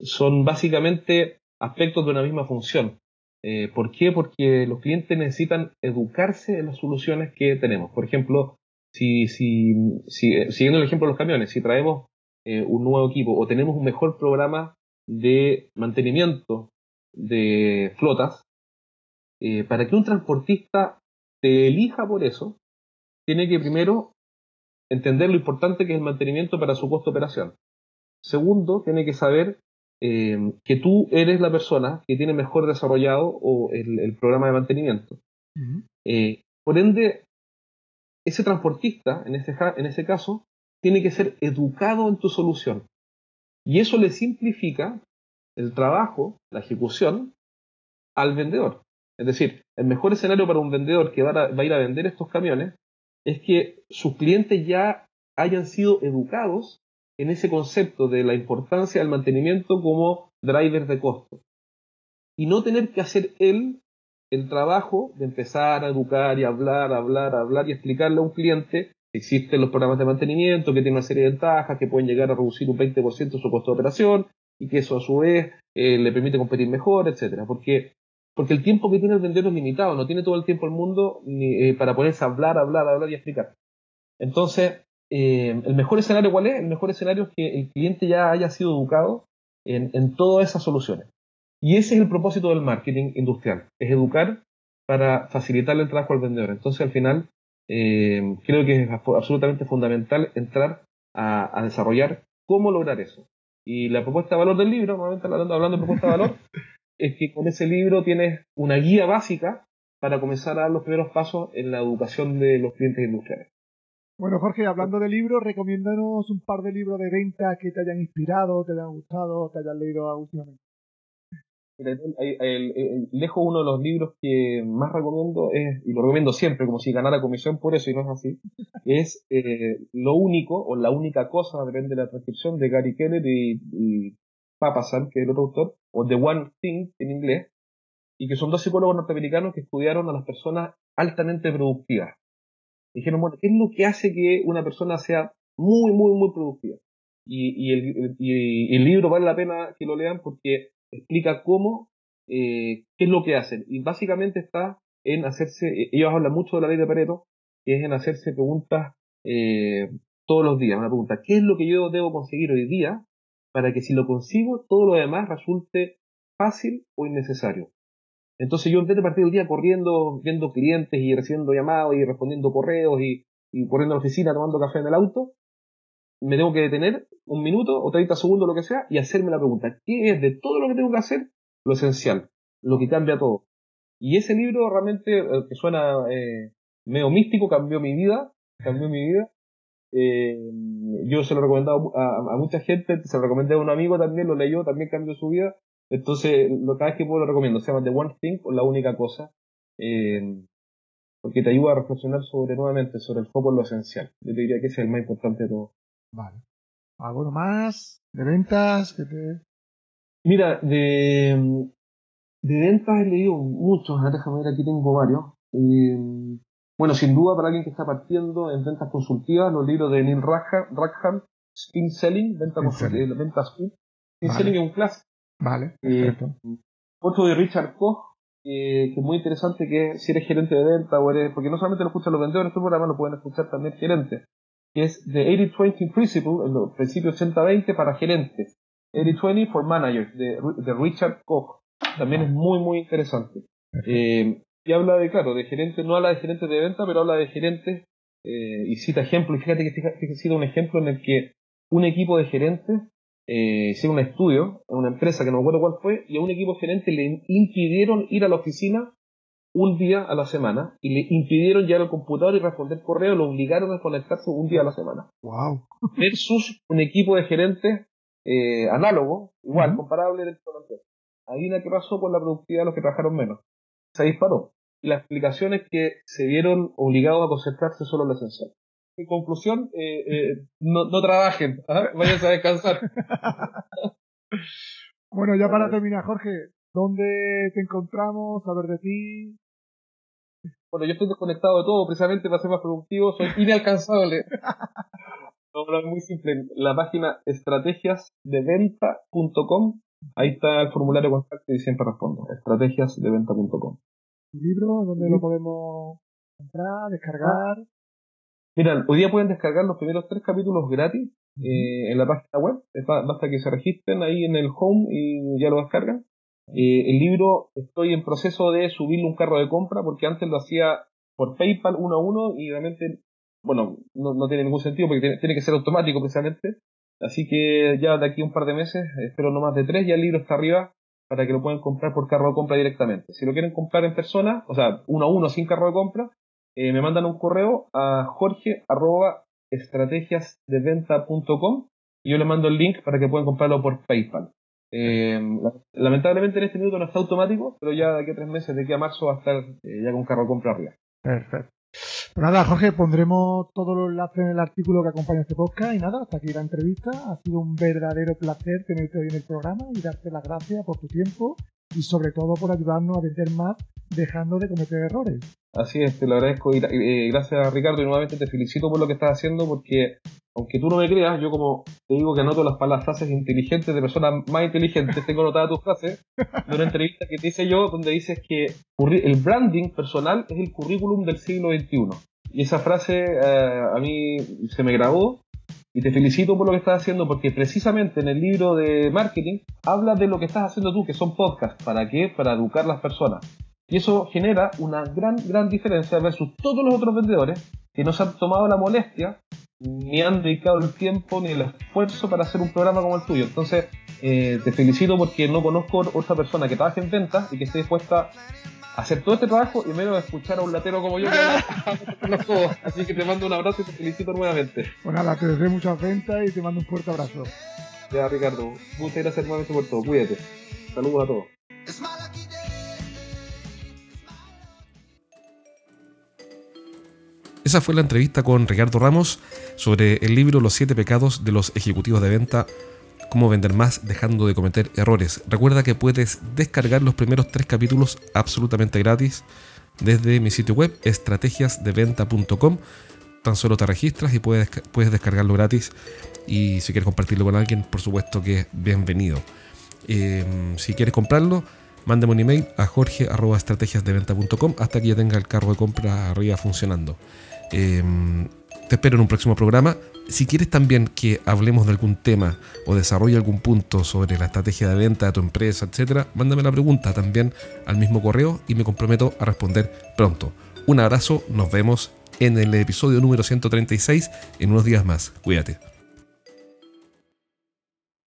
son básicamente aspectos de una misma función. Eh, ¿Por qué? Porque los clientes necesitan educarse en las soluciones que tenemos. Por ejemplo, si, si, eh, siguiendo el ejemplo de los camiones, si traemos eh, un nuevo equipo o tenemos un mejor programa de mantenimiento de flotas, para que un transportista te elija por eso, tiene que primero entender lo importante que es el mantenimiento para su costo de operación. Segundo, tiene que saber eh, que tú eres la persona que tiene mejor desarrollado o el, programa de mantenimiento. Eh, por ende, ese transportista, en ese, en ese caso, tiene que ser educado en tu solución. Y eso le simplifica el trabajo, la ejecución, al vendedor. Es decir, el mejor escenario para un vendedor que va a, ir a vender estos camiones es que sus clientes ya hayan sido educados en ese concepto de la importancia del mantenimiento como driver de costo. Y no tener que hacer él el trabajo de empezar a educar y hablar, hablar, hablar y explicarle a un cliente existen los programas de mantenimiento, que tienen una serie de ventajas, que pueden llegar a reducir un 20% su costo de operación y que eso a su vez eh, le permite competir mejor, etcétera. Porque, porque el tiempo que tiene el vendedor es limitado, no tiene todo el tiempo el mundo ni, eh, para ponerse a hablar, hablar, hablar y explicar. Entonces, eh, el mejor escenario, ¿cuál es? El mejor escenario es que el cliente ya haya sido educado en, todas esas soluciones. Y ese es el propósito del marketing industrial, es educar para facilitarle el trabajo al vendedor. Entonces, al final, eh, creo que es absolutamente fundamental entrar a, desarrollar cómo lograr eso. Y la propuesta de valor del libro, nuevamente hablando de propuesta de valor, es que con ese libro tienes una guía básica para comenzar a dar los primeros pasos en la educación de los clientes industriales. Bueno, Jorge, hablando de libros, recomiéndanos un par de libros de venta que te hayan inspirado, te hayan gustado, te hayan leído últimamente. Lejos uno de los libros que más recomiendo es, y lo recomiendo siempre, como si ganara comisión por eso y no es así, es eh, Lo único, o La única cosa, depende de la transcripción, de Gary Keller y, y Papasan, que es el otro autor, o The One Thing en inglés, y que son dos psicólogos norteamericanos que estudiaron a las personas altamente productivas. Dijeron, bueno, ¿qué es lo que hace que una persona sea muy, muy, muy productiva? Y, el, y el libro vale la pena que lo lean porque explica cómo, eh, qué es lo que hacen. Y básicamente está en hacerse, eh, ellos hablan mucho de la ley de Pareto, que es en hacerse preguntas eh, todos los días. Una pregunta, ¿qué es lo que yo debo conseguir hoy día para que si lo consigo, todo lo demás resulte fácil o innecesario? Entonces yo en vez de partir el día corriendo, viendo clientes y recibiendo llamados y respondiendo correos y, y corriendo a la oficina tomando café en el auto, me tengo que detener un minuto o 30 segundos, lo que sea, y hacerme la pregunta, ¿qué es de todo lo que tengo que hacer lo esencial? Lo que cambia todo. Y ese libro realmente, eh, que suena eh, medio místico, cambió mi vida, cambió mi vida. Eh, yo se lo he recomendado a, mucha gente, se lo recomendé a un amigo también, lo leyó, también cambió su vida. Entonces, lo, cada vez que puedo lo recomiendo. Se llama The One Thing o La Única Cosa. porque te ayuda a reflexionar sobre nuevamente, sobre el foco en lo esencial. Yo te diría que ese es el más importante de todo. Vale. ¿Alguno más? ¿De ventas? que te... Mira, de, de ventas he leído muchos, déjame ver, aquí tengo varios. Eh, bueno, sin duda para alguien que está partiendo en ventas consultivas, los libros de Neil Rackham, Spin Selling, venta consultiva, ventas Spin Selling es un clásico. Vale, eh, perfecto. otro de Richard Koch, que es muy interesante, que si eres gerente de venta o eres, porque no solamente lo escuchan los vendedores, en este programa lo pueden escuchar también gerentes que es The 80-20 Principle, el principio 80-20 para gerentes. 80-20 for Managers, de, Richard Koch. También es muy, muy interesante. Eh, y habla de, claro, de gerentes, no habla de gerentes de venta, pero habla de gerentes eh, y cita ejemplos. Y fíjate que fíjate, cita un ejemplo en el que un equipo de gerentes eh, hicieron un estudio en una empresa que no me acuerdo cuál fue, y a un equipo de gerentes le impidieron ir a la oficina un día a la semana y le impidieron llegar al computador y responder correo, lo obligaron a conectarse un día a la semana. Wow. Versus un equipo de gerentes eh, análogo, igual, comparable dentro de la empresa. Adivina qué pasó con la productividad de los que trabajaron menos. Se disparó. Y la explicación es que se vieron obligados a concentrarse solo en lo esencial. En conclusión, eh, eh, no, no, trabajen, ¿ah? váyanse a descansar. bueno, ya para terminar, Jorge, ¿dónde te encontramos? Saber de ti, bueno, yo estoy desconectado de todo precisamente para ser más productivo, soy inalcanzable. no, es muy simple. La página estrategiasdeventa.com, ahí está el formulario de contacto y siempre respondo. Estrategiasdeventa.com. ¿Libro? ¿Dónde lo podemos comprar, descargar? Mira, hoy día pueden descargar los primeros tres capítulos gratis eh, en la página web. Basta que se registren ahí en el home y ya lo descargan. Eh, el libro estoy en proceso de subirle un carro de compra porque antes lo hacía por PayPal uno a uno y realmente, bueno, no, tiene ningún sentido porque tiene, que ser automático precisamente. Así que ya de aquí un par de meses, espero no más de tres, ya el libro está arriba para que lo puedan comprar por carro de compra directamente. Si lo quieren comprar en persona, o sea, uno a uno sin carro de compra, eh, me mandan un correo a jorge y yo le mando el link para que puedan comprarlo por PayPal. Eh, lamentablemente en este minuto no está automático, pero ya de aquí a tres meses, de aquí a marzo, va a estar eh, ya con carro compra arriba. Perfecto. Pues nada, Jorge, pondremos todos los enlaces en el artículo que acompaña este podcast y nada, hasta aquí la entrevista. Ha sido un verdadero placer tenerte hoy en el programa y darte las gracias por tu tiempo y sobre todo por ayudarnos a vender más dejando de cometer errores. Así es, te lo agradezco y eh, gracias Ricardo y nuevamente te felicito por lo que estás haciendo porque aunque tú no me creas, yo como te digo que anoto las, las frases inteligentes de personas más inteligentes, tengo anotadas tus frases de una entrevista que te hice yo donde dices que el branding personal es el currículum del siglo XXI. Y esa frase eh, a mí se me grabó y te felicito por lo que estás haciendo porque precisamente en el libro de marketing habla de lo que estás haciendo tú, que son podcasts. ¿Para qué? Para educar a las personas. Y eso genera una gran, gran diferencia versus todos los otros vendedores que no se han tomado la molestia ni han dedicado el tiempo ni el esfuerzo para hacer un programa como el tuyo. Entonces, eh, te felicito porque no conozco otra persona que trabaje en ventas y que esté dispuesta a hacer todo este trabajo y menos a escuchar a un latero como yo que los Así que te mando un abrazo y te felicito nuevamente. Pues nada, te deseo muchas ventas y te mando un fuerte abrazo. Ya, Ricardo, muchas gracias nuevamente por todo. Cuídate. Saludos a todos. Esa fue la entrevista con Ricardo Ramos sobre el libro Los siete pecados de los ejecutivos de venta, cómo vender más dejando de cometer errores. Recuerda que puedes descargar los primeros tres capítulos absolutamente gratis desde mi sitio web estrategiasdeventa.com. Tan solo te registras y puedes, puedes descargarlo gratis. Y si quieres compartirlo con alguien, por supuesto que es bienvenido. Em, si quieres comprarlo, mándame un email a jorge.estrategiasdeventa.com hasta que ya tenga el carro de compra arriba funcionando. Em, te espero en un próximo programa. Si quieres también que hablemos de algún tema o desarrolle algún punto sobre la estrategia de venta de tu empresa, etcétera, mándame la pregunta también al mismo correo y me comprometo a responder pronto. Un abrazo, nos vemos en el episodio número 136 en unos días más. Cuídate.